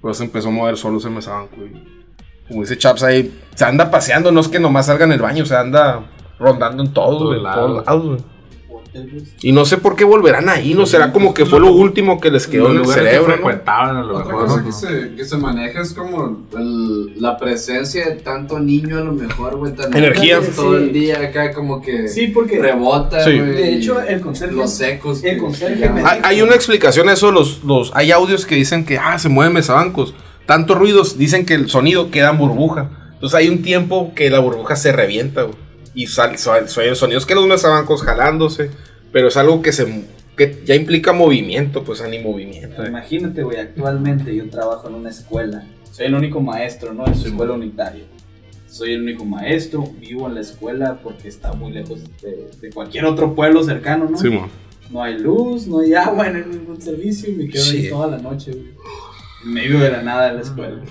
Pues se empezó a mover solo ese mesabanco. Y, como dice Chaps ahí, se anda paseando, no es que nomás salga en el baño, se anda rondando en todo, en lados. todos lados, güey. Y no sé por qué volverán ahí, no será como que fue lo último que les quedó en el que cerebro, ¿no? frecuentaban a lo Otra mejor. cosa ¿no? que se, que se maneja es como el- la presencia de tanto niño a lo mejor, güey. tan- Energía. Todo el Sí. día acá como que Sí, porque rebota, Sí. güey. de hecho el conserje, Los secos. el que- conserje que me llaman. Hay, hay una explicación a eso, los, los, hay audios que dicen que, ah, se mueven mesabancos. Tantos ruidos, dicen que el sonido queda en burbuja. Entonces hay un tiempo que la burbuja se revienta, güey. Y sale, sale- salen sonidos que los mesabancos jalándose. Pero es algo que se que ya implica movimiento, pues ni movimiento. eh. Imagínate, güey, actualmente yo trabajo en una escuela. Soy el único maestro, ¿no? En su escuela unitaria. Soy el único maestro, vivo en la escuela porque está muy lejos de, de cualquier otro pueblo cercano, ¿no? Simón. No hay luz, no hay agua en ningún servicio y me quedo Sí. ahí toda la noche, güey. En medio de la nada de la escuela.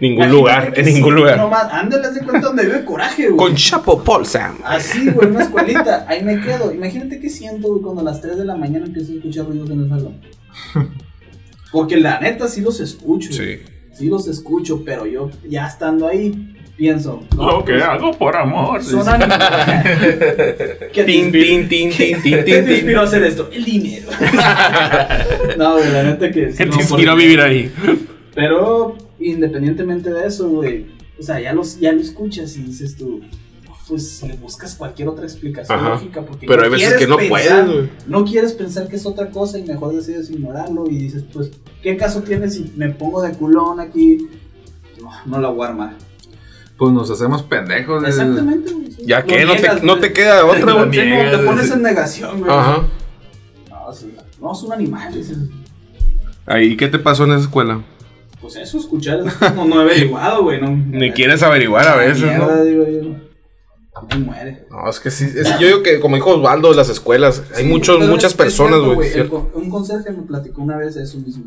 Ningún Imagínate lugar, en sí, ningún lugar. Nomás, ándale, haz de cuenta donde vive coraje, güey. Con Chapo Paul Sam. Así, güey, una escuelita. Ahí me quedo. Imagínate qué siento, güey, cuando a las 3 de la mañana empiezo a escuchar ruidos en el salón. Porque la neta sí los escucho. Sí. Sí los escucho, pero yo ya estando ahí pienso. no, Lo que pues, hago por amor. Son dice. animales. ¿Qué te Tin, inspiró- tin, tin, tin, tin, ¿Qué te inspiró a hacer esto? El dinero. no, güey, la neta que sí. ¿Qué no, te inspiró a vivir ahí? Pero independientemente de eso, güey, o sea, ya, los, ya lo escuchas y dices tú, pues le buscas cualquier otra explicación Ajá. lógica. Porque Pero no hay veces quieres que no pensar- puedes. No quieres pensar que es otra cosa y mejor decides ignorarlo y dices, pues, ¿qué caso tiene si me pongo de culón aquí? No, no la voy a armar. Pues nos hacemos pendejos. Exactamente, güey. Ya que no te, no te queda otra, güey. te pones en negación, güey. Ajá. No, sí, no, es un animal. dices. Ahí, ¿qué te pasó en esa escuela? Pues eso, escuchar, es como no he averiguado, güey. No, Ni quieres averiguar a veces, ¿no? Mierda, digo yo. Me muere. No, es que sí. es- yo digo que, como dijo Osvaldo, las escuelas, hay muchos, muchas es- personas, güey. Un conserje me platicó una vez eso mismo.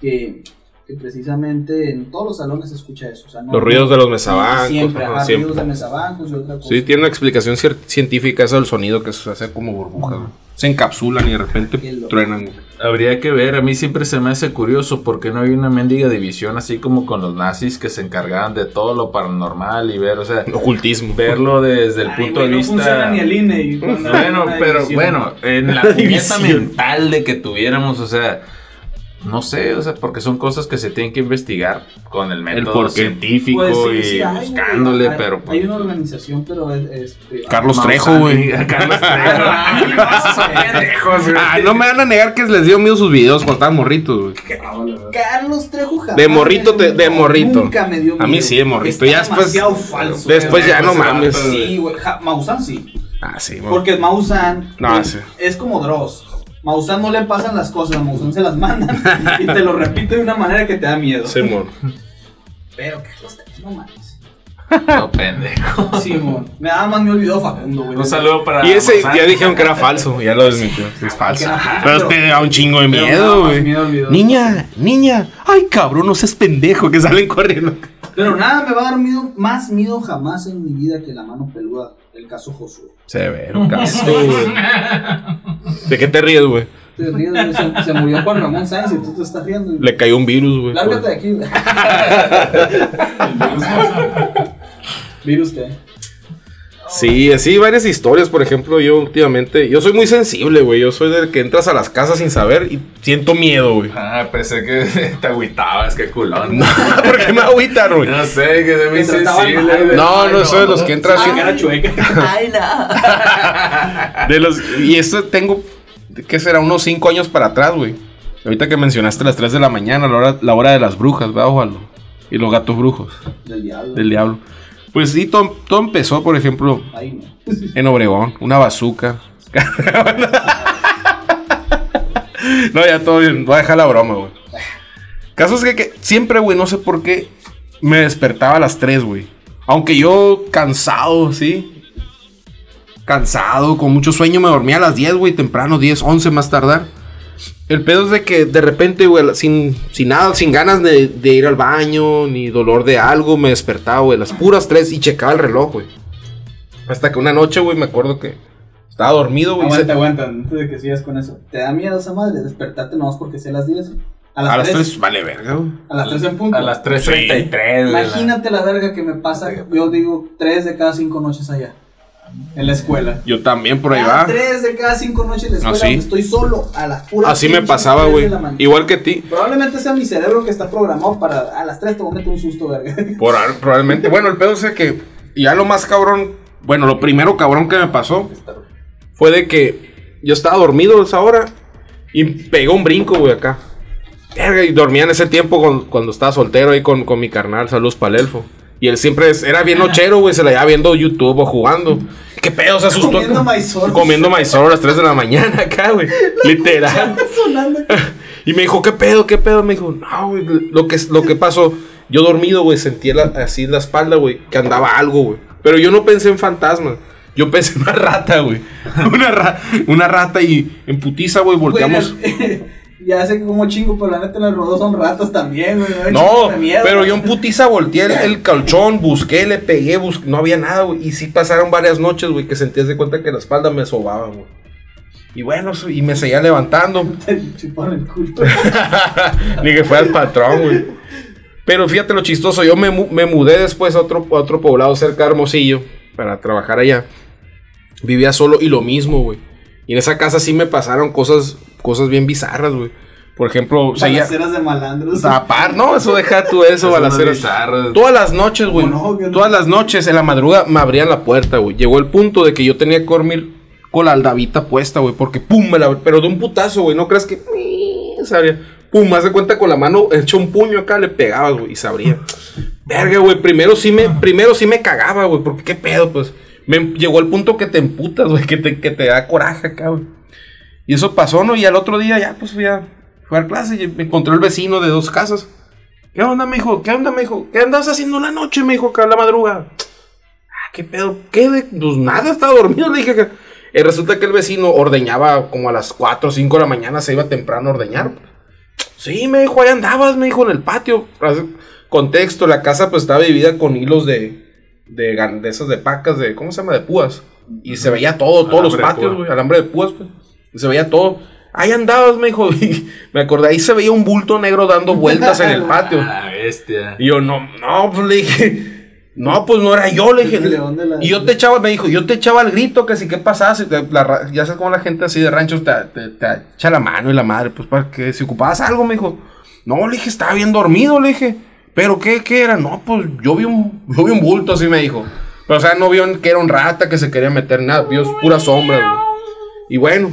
Que, que precisamente en todos los salones se escucha eso. o sea, no- Los ruidos de los mesabancos. Siempre, ajá, siempre. ruidos de mesabancos y otra cosa. Sí, tiene una explicación científica eso del sonido que se hace como burbujas, güey. Se encapsulan y de repente truenan, güey. Habría que ver, a mí siempre se me hace curioso porque no hay una mendiga división así como con los nazis que se encargaban de todo lo paranormal y ver, o sea, Ocultismo. verlo desde el Ay, punto de no funciona vista... ni el INE. y Bueno, pero división. bueno, en la división. mental de que tuviéramos, o sea, no sé, o sea, porque son cosas que se tienen que investigar con el método científico Pues sí, y sí, hay, güey, buscándole, hay- pero pues, Hay una organización, pero es. es privada. Carlos Trejo, güey. y- Carlos Trejo. Güey. Ah, no me van a negar que les dio miedo sus videos cuando estaban morritos, güey. Carlos Trejo jamás De morrito te- de miedo, morrito. Nunca me dio A mí miedo. sí, de morrito. Está Ya después- demasiado falso. Después ya no mames. güey. Sí, güey. Maussan sí. Ah, sí, güey. Porque Maussan No, es, sí. es como Dross. Maussan no le pasan las cosas, a Maussan se las mandan y te lo repite de una manera que te da miedo. Simón. Pero Carlos Trejo, no mames. No, pendejo. Simón. Me nada más me olvidó Facundo, güey. Un saludo para. Y ese Maussan. ya dijeron que era falso, ya lo desmintió. Es falso. Pero te da un chingo de miedo, güey. Niña, niña. Ay, cabrón, no seas pendejo que salen corriendo. Pero nada me va a dar miedo, más miedo jamás en mi vida que la mano peluda. El caso Josué. Severo, caso, güey. ¿De qué te ríes, güey? Te ríes, güey, se, se murió Juan Ramón Sáenz y tú te estás riendo. güey. Le cayó un virus, güey. Lárgate de aquí, güey. Virus qué. Sí, así varias historias, por ejemplo, yo últimamente, yo soy muy sensible, güey, yo soy del que entras a las casas sin saber y siento miedo, güey. Ah, pensé que te agüitabas, qué culón. ¿Por qué me agüitan, güey? No sé, que soy muy sensible. mal, güey. No, Ay, no soy de los que entras Ah, que era chueca. de los y esto tengo ¿qué será? Unos 5 años para atrás, güey. Ahorita que mencionaste las 3 de la mañana, la hora, la hora de las brujas, ¿verdad, Osvaldo? Y los gatos brujos Del diablo. del diablo. Pues sí, todo, todo empezó, por ejemplo, en Obregón, una bazooka. no, ya todo bien, voy a dejar la broma, güey. Caso es que, que siempre, güey, no sé por qué me despertaba a las 3, güey. Aunque yo cansado, ¿sí? Cansado, con mucho sueño, me dormía a las 10, güey, temprano, 10, 11 más tardar. El pedo es de que de repente, güey, sin, sin nada, sin ganas de, de ir al baño, ni dolor de algo, me despertaba, güey, las puras 3 y checaba el reloj, güey. Hasta que una noche, güey, me acuerdo que estaba dormido, güey. y se- Aguanta, aguanta, antes de que sigas con eso. ¿Te da miedo esa madre despertarte nomás porque sea las 10? A las, A las 3. 3, vale, verga, güey. A las 3 en punto. A las 3.33. güey. Imagínate la verga que me pasa. Yo digo 3 de cada 5 noches allá. En la escuela. Yo también por ahí va. 3 de cada 5 noches en la escuela. Así. Estoy solo a las puras. Así me pasaba, 3 güey. Igual que ti. Probablemente sea mi cerebro que está programado para a las 3 te voy a meter un susto, verga. Por, probablemente. Bueno, el pedo es que ya lo más cabrón. Bueno, lo primero cabrón que me pasó fue de que yo estaba dormido a esa hora y pegó un brinco, güey, acá. Verga, y dormía en ese tiempo con- cuando estaba soltero ahí con, con mi carnal, saludos para el elfo. Y él siempre es- era bien nochero, güey, se la llevaba viendo YouTube o jugando. ¿Qué pedo? Se asustó. Comiendo maizoro. Comiendo maizoro a las 3 de la mañana acá, güey. Literal. Y me dijo, ¿qué pedo? ¿Qué pedo? Me dijo, no, güey, lo que, lo que pasó, yo dormido, güey, sentí la- así en la espalda, güey, que andaba algo, güey. Pero yo no pensé en fantasmas. Yo pensé en una rata, güey. Una, ra- una rata y en putiza, güey, volteamos. Ya sé que como chingo, pero la neta en el rodó son ratas también, güey. No, miedo, pero yo en putiza volteé el, el colchón, busqué, le pegué, busqué, no había nada, güey. Y sí pasaron varias noches, güey, que sentías de cuenta que la espalda me sobaba, güey. Y bueno, y me seguía levantando. Te chuparon el culo. Ni que fuera el patrón, güey. Pero fíjate lo chistoso, yo me, me mudé después a otro, a otro poblado cerca de Hermosillo para trabajar allá. Vivía solo y lo mismo, güey. Y en esa casa sí me pasaron cosas, cosas bien bizarras, güey. Por ejemplo, seguía. Balaceras de malandros. Tapar, no, eso deja tú eso, balaceras. Todas las noches, güey. ¿Cómo no? ¿Qué no? Todas las noches en la madrugada me abrían la puerta, güey. Llegó el punto de que yo tenía que dormir con la aldabita puesta, güey. Porque pum, me la Pero de un putazo, güey. No creas que. Se abría. Pum, me hace cuenta con la mano, hecho un puño acá, le pegabas, güey, y se abría. Verga, güey. Primero sí me, primero sí me cagaba, güey. Porque qué pedo, pues. Me llegó el punto que te emputas, güey. Que te, que te da coraje güey. Y eso pasó, ¿no? Y al otro día ya, pues fui a, a clase y me encontró el vecino de dos casas. ¿Qué onda, mijo? ¿Qué onda, mijo? ¿Qué andas haciendo en la noche, mijo, acá a la madruga? Ah, ¿qué pedo? ¿Qué? de- Pues nada, estaba dormido, le dije. Y resulta que el vecino ordeñaba como a las 4 o 5 de la mañana, se iba temprano a ordeñar. Sí, me dijo, ahí andabas, me dijo, en el patio. Contexto, la casa pues estaba dividida con hilos de, de, de esas de pacas, de, ¿cómo se llama? De púas. Y se veía todo, todos los Alambre patios, güey, alambre de púas, pues. Y se veía todo. Ahí andabas, me dijo. Y me acordé, ahí se veía un bulto negro dando vueltas en el patio. Ah, bestia. Y yo, no, no, pues le dije, no, pues no era yo, le dije. La- Y yo te echaba, me dijo, yo te echaba el grito, que si qué te- la ya sabes cómo la gente así de ranchos te, te- te echa la mano y la madre, pues para que si ocupabas algo, me dijo. No, le dije, estaba bien dormido, le dije. Pero qué, qué era, no, pues yo vi un, yo vi un bulto, así me dijo. Pero o sea, no vio que era un rata que se quería meter nada, vio pura sombra, güey. Y bueno,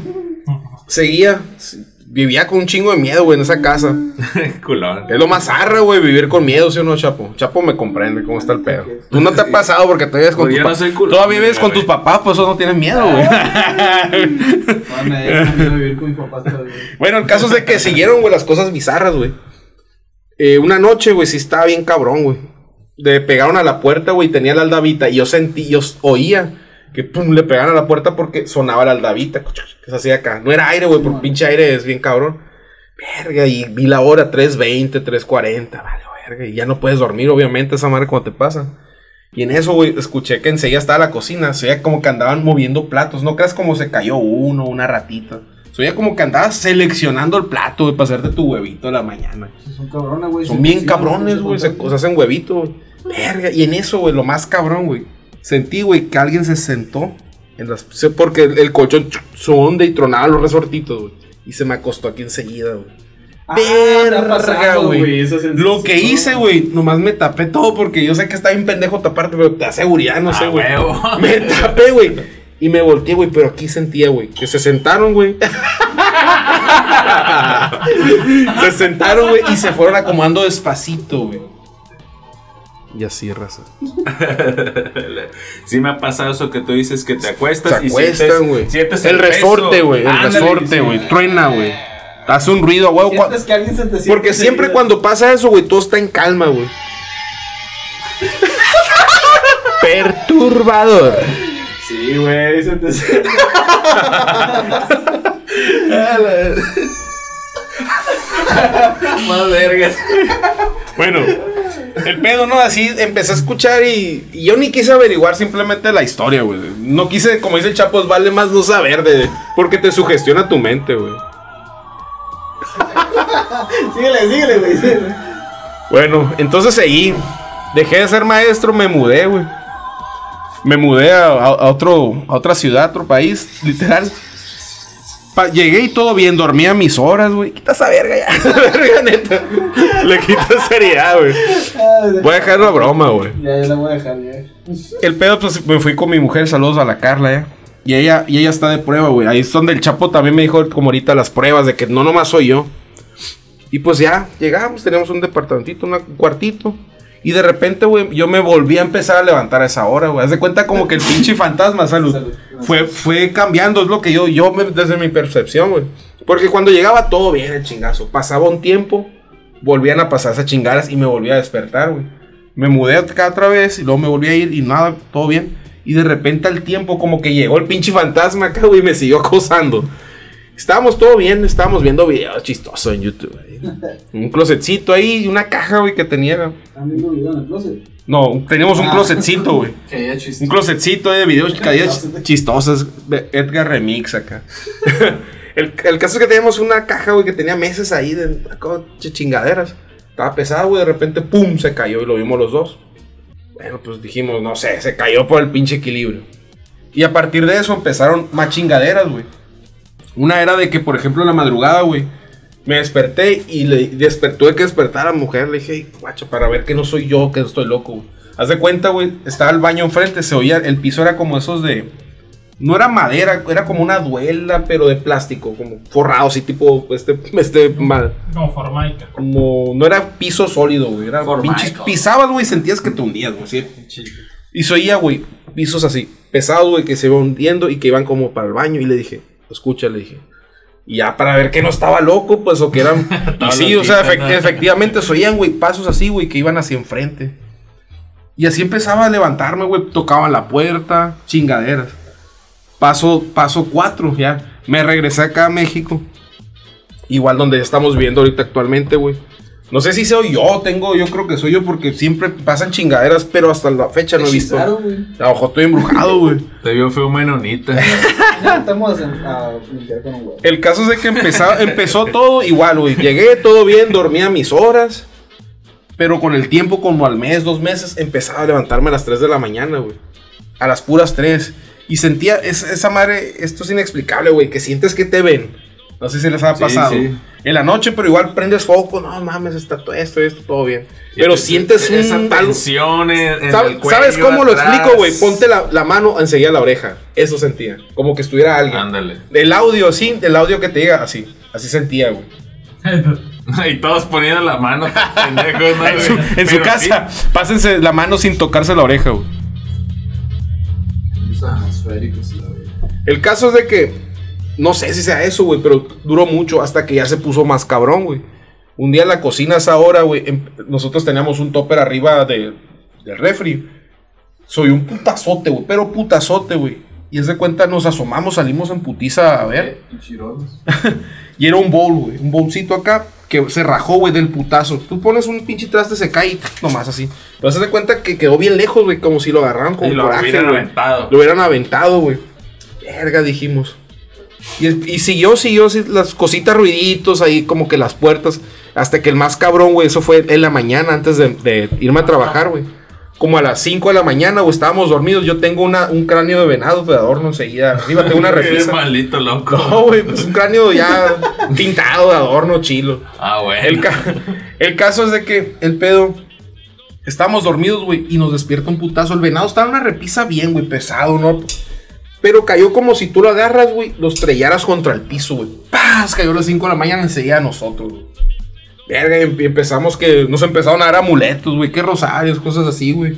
seguía, vivía con un chingo de miedo, güey, en esa casa. Culón. Es lo más arra, güey, vivir con miedo, ¿sí o no, Chapo? Chapo me comprende cómo está el pedo. Tú no te has pasado porque todavía vives con Pues tus no papás. culón, Todavía vives con tus papás, pues eso no tienes miedo, güey. No, me dejan miedo vivir con mis papás todavía. bueno, el caso es de que siguieron, güey, las cosas bizarras, güey. Eh, una noche, güey, sí estaba bien cabrón, güey. Le pegaron a la puerta, güey, tenía la aldabita. Y yo sentí, yo oía que pum, le pegaron a la puerta porque sonaba la aldabita. Que se hacía acá. No era aire, güey, porque pinche aire es bien cabrón. Verga, y vi la hora 3.20, 3.40. Vale, verga. Y ya no puedes dormir, obviamente, esa madre cuando te pasa. Y en eso, güey, escuché que enseguida estaba la cocina. Se veía como que andaban moviendo platos. No creas como se cayó uno, una ratita. Se veía como que andabas seleccionando el plato, güey, para hacerte tu huevito de la mañana. Son cabrones, güey. Son bien cabrones, güey. Se, se hacen huevito, güey. Verga. Y en eso, güey, lo más cabrón, güey. Sentí, güey, que alguien se sentó. En las, sé porque el, el colchón ch- sonde y tronaba los resortitos, güey. Y se me acostó aquí enseguida, güey. Ah, Verga, güey. Lo que hice, güey, nomás me tapé todo porque yo sé que está bien pendejo taparte, pero te da seguridad, no sé, Ah, güey. huevo. Me tapé, güey. Y me volteé, güey, pero aquí sentía, güey, que se sentaron, güey. se sentaron, güey, y se fueron acomodando despacito, güey. Y así, raza. Sí me ha pasado eso que tú dices que te acuestas Se y acuestan, sientes, güey. sientes El resorte, güey. El Ándale, resorte, sí. güey. Truena, güey. Hace un ruido, güey. Porque siempre cuando pasa eso, güey, todo está en calma, güey. Perturbador. Sí, güey, se te Más vergas. Bueno, el pedo, ¿no? Así empecé a escuchar y, y yo ni quise averiguar simplemente la historia, güey. No quise, como dice el Chapos, vale más no saber de... Porque te sugestiona tu mente, güey. Síguele, síguele, güey. Bueno, entonces seguí. Dejé de ser maestro, me mudé, güey. Me mudé a, otro, a otra ciudad, a otro país, literal. Pa- llegué y todo bien, dormía mis horas, güey. Quita esa verga ya. verga, neta. Le quito seriedad, güey. Voy a dejar la broma, güey. Ya, ya la voy a dejar, ya. El pedo, pues me fui con mi mujer, saludos a la Carla, ¿eh? Y ella, y ella está de prueba, güey. Ahí es donde el Chapo también me dijo, como ahorita, las pruebas de que no nomás soy yo. Y pues ya, llegamos, teníamos un departamentito, un cuartito. Y de repente, güey, yo me volví a empezar a levantar a esa hora, güey. Haz de cuenta como que el pinche fantasma, salud, Salud. fue, fue cambiando, es lo que yo, yo me- desde mi percepción, güey. Porque cuando llegaba todo bien, el chingazo. Pasaba un tiempo, volvían a pasar esas chingadas y me volví a despertar, güey. Me mudé acá otra vez y luego me volví a ir y nada, todo bien. Y de repente al tiempo como que llegó el pinche fantasma acá, güey, y me siguió acosando. Estábamos todo bien, estábamos viendo videos chistosos en YouTube. Un closetcito ahí y una caja, güey, que tenía. ¿Han visto video en el closet? No, teníamos un Ah. closetcito, güey. Un closetcito de videos caídas chistosas. Edgar Remix acá. el, el caso es que teníamos una caja, güey, que tenía meses ahí de chingaderas. Estaba pesada, güey, de repente, pum, se cayó y lo vimos los dos. Bueno, pues dijimos, no sé, se cayó por el pinche equilibrio. Y a partir de eso empezaron más chingaderas, güey. Una era de que, por ejemplo, en la madrugada, güey, Me desperté y le despertó de que despertar a la mujer. Le dije, "Ey, guacha, para ver que no soy yo, que estoy loco. güey". Haz de cuenta, güey, estaba el baño enfrente, se oía, el piso era como esos de... No era madera, era como una duela, pero de plástico, como forrado, así tipo, este, este, ma- Como formaica. como, no era piso sólido, güey, era pinches, pisabas, güey, sentías que te hundías, güey, así. Y se oía, güey, pisos así, pesados, güey, que se iban hundiendo y que iban como para el baño. Y le dije, escucha, le dije. Y ya para ver que no estaba loco, pues, o que eran. y sí, o sea, efect- efectivamente se oían, güey, pasos así, güey, que iban hacia enfrente. Y así empezaba a levantarme, güey, tocaban la puerta, chingaderas. Paso, paso cuatro, ya. Me regresé acá a México. Igual donde estamos viviendo ahorita actualmente, güey. No sé si soy yo, tengo, yo creo que soy yo porque siempre pasan chingaderas, pero hasta la fecha no he visto. Claro, güey. A lo mejor estoy embrujado, güey. Te vio feo menonita. Ya estamos a, a limpiar con un huevo. El caso es de que empezaba, empezó todo igual, güey. Llegué todo bien, dormía mis horas. Pero con el tiempo, como al mes, dos meses, empezaba a levantarme a las 3 de la mañana, güey. A las puras 3. Y sentía es- esa madre, esto es inexplicable, güey, que sientes que te ven. No sé si les ha pasado. sí. En la noche, pero igual prendes foco, no mames, está todo esto, esto, todo bien. Pero sientes esa un algo- tensión en, en ¿Sabe- el cuello ¿Sabes cómo lo explico, güey? Ponte la, la mano enseguida a la oreja. Eso sentía. Como que estuviera alguien. Ándale. El audio, sí, el audio que te diga así. Así sentía, güey. Y todos poniendo la mano, pendejos, ¿no, En su, en casa, pásense la mano sin tocarse la oreja, güey. El caso es de que, no sé si sea eso, güey, pero duró mucho hasta que ya se puso más cabrón, güey. Un día en la cocina a esa hora, güey, em- nosotros teníamos un topper arriba de, del refri. Soy un putazote, güey, pero putazote, güey. Y es de cuenta, nos asomamos, salimos en putiza a ver. Y chirolos. Y era un bowl, güey. Un bowlcito acá que se rajó, güey, del putazo. Tú pones un pinche traste, se cae y nomás así. Pero se da cuenta que quedó bien lejos, güey. Como si lo agarraran con Y lo coraje, hubieran aventado. Lo hubieran aventado, güey. Verga, dijimos. Y, y siguió, siguió las cositas, ruiditos ahí, como que las puertas. Hasta que el más cabrón, güey, eso fue en la mañana antes de, de irme a trabajar, güey. Como a las 5 de la mañana, güey, estábamos dormidos. Yo tengo una, un cráneo de venado de adorno enseguida. Arriba tengo una repisa. maldito loco. No, güey, pues un cráneo ya pintado de adorno chilo. Ah, bueno. El, ca- el caso es de que el pedo. Estábamos dormidos, güey, y nos despierta un putazo. El venado estaba en una repisa bien, güey, pesado, ¿no? Pero cayó como si tú lo agarras, güey, lo estrellaras contra el piso, güey. ¡Paz! Cayó a las 5 de la mañana enseguida a nosotros, güey. Verga, y em- empezamos que nos empezaron a dar amuletos, güey, que rosarios, cosas así, güey.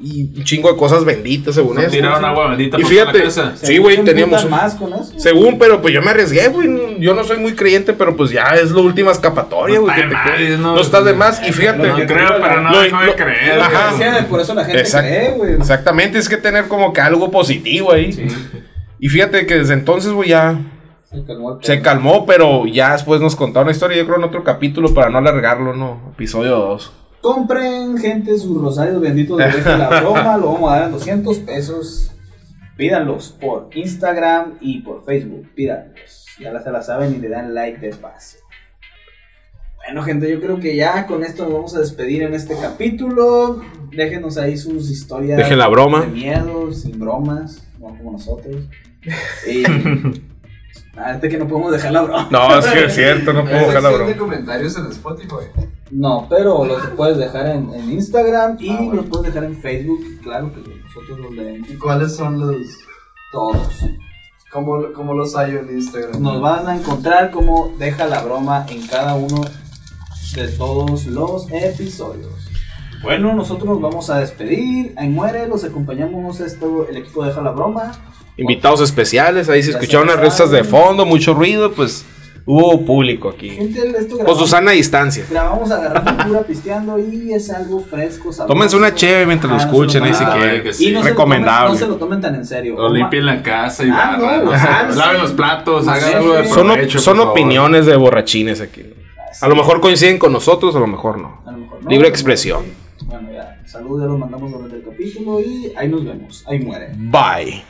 Y un chingo de cosas benditas, según No eso. tiraron agua bendita Y la fíjate, casa. sí, güey, ¿Se teníamos. más con eso? Según, pero pues yo me arriesgué, güey. Yo no soy muy creyente, pero pues ya es la última escapatoria, No güey. está que de te más, queda. no- no, estás de más. Y fíjate. No creo, pero no Lo- de lo- creer. Ajá. güey. Sí, por eso la gente Exact- cree, güey. Exactamente, es que tener como que algo positivo ahí. Y fíjate que desde entonces, güey, ya Se calmó se calmó, pero ya después nos contaron una historia, yo creo en otro capítulo para no alargarlo, ¿no? Episodio 2. Compren, gente, sus rosarios benditos de la broma. Lo vamos a dar en 200 pesos. Pídanlos por Instagram y por Facebook. Pídanlos. Ya se la saben y le dan like de paso. Bueno, gente, yo creo que ya con esto nos vamos a despedir en este capítulo. Déjenos ahí sus historias. Dejen la broma. De miedo, sin bromas, no como nosotros. Y. Ahorita que no podemos dejar la broma. No, es que es cierto, no puedo dejar la de broma. comentarios en Spotify. No, pero los puedes dejar en, en Instagram y los puedes dejar en Facebook. Claro que nosotros los leemos ¿Y cuáles son los. todos. ¿Cómo, cómo los hay en Instagram? Nos van a encontrar como deja la broma en cada uno de todos los episodios. Bueno, nosotros nos vamos a despedir. Ahí muere, los acompañamos esto, el equipo deja la broma. Invitados especiales, ahí se escucharon las risas de fondo, mucho ruido, pues hubo público aquí. Esto Con grabamos, Susana a distancia. grabamos agarrando pura pisteando y es algo fresco, sabroso. Tómense una cheve mientras lo Ah, escuchen ahí no, si ah, quieren. que sí. Y no se lo Recomendable. tomen- no se lo tomen tan en serio. O limpien la casa y Ah, barran, no, o sea, sí. laven los platos, hagan sí. algo de Son provecho, opiniones de borrachines aquí. A lo mejor coinciden con nosotros, a lo mejor no. A lo mejor no, Libre expresión. Bueno, ya. Saludos, ya los mandamos durante el capítulo y ahí nos vemos. Ahí muere. Bye.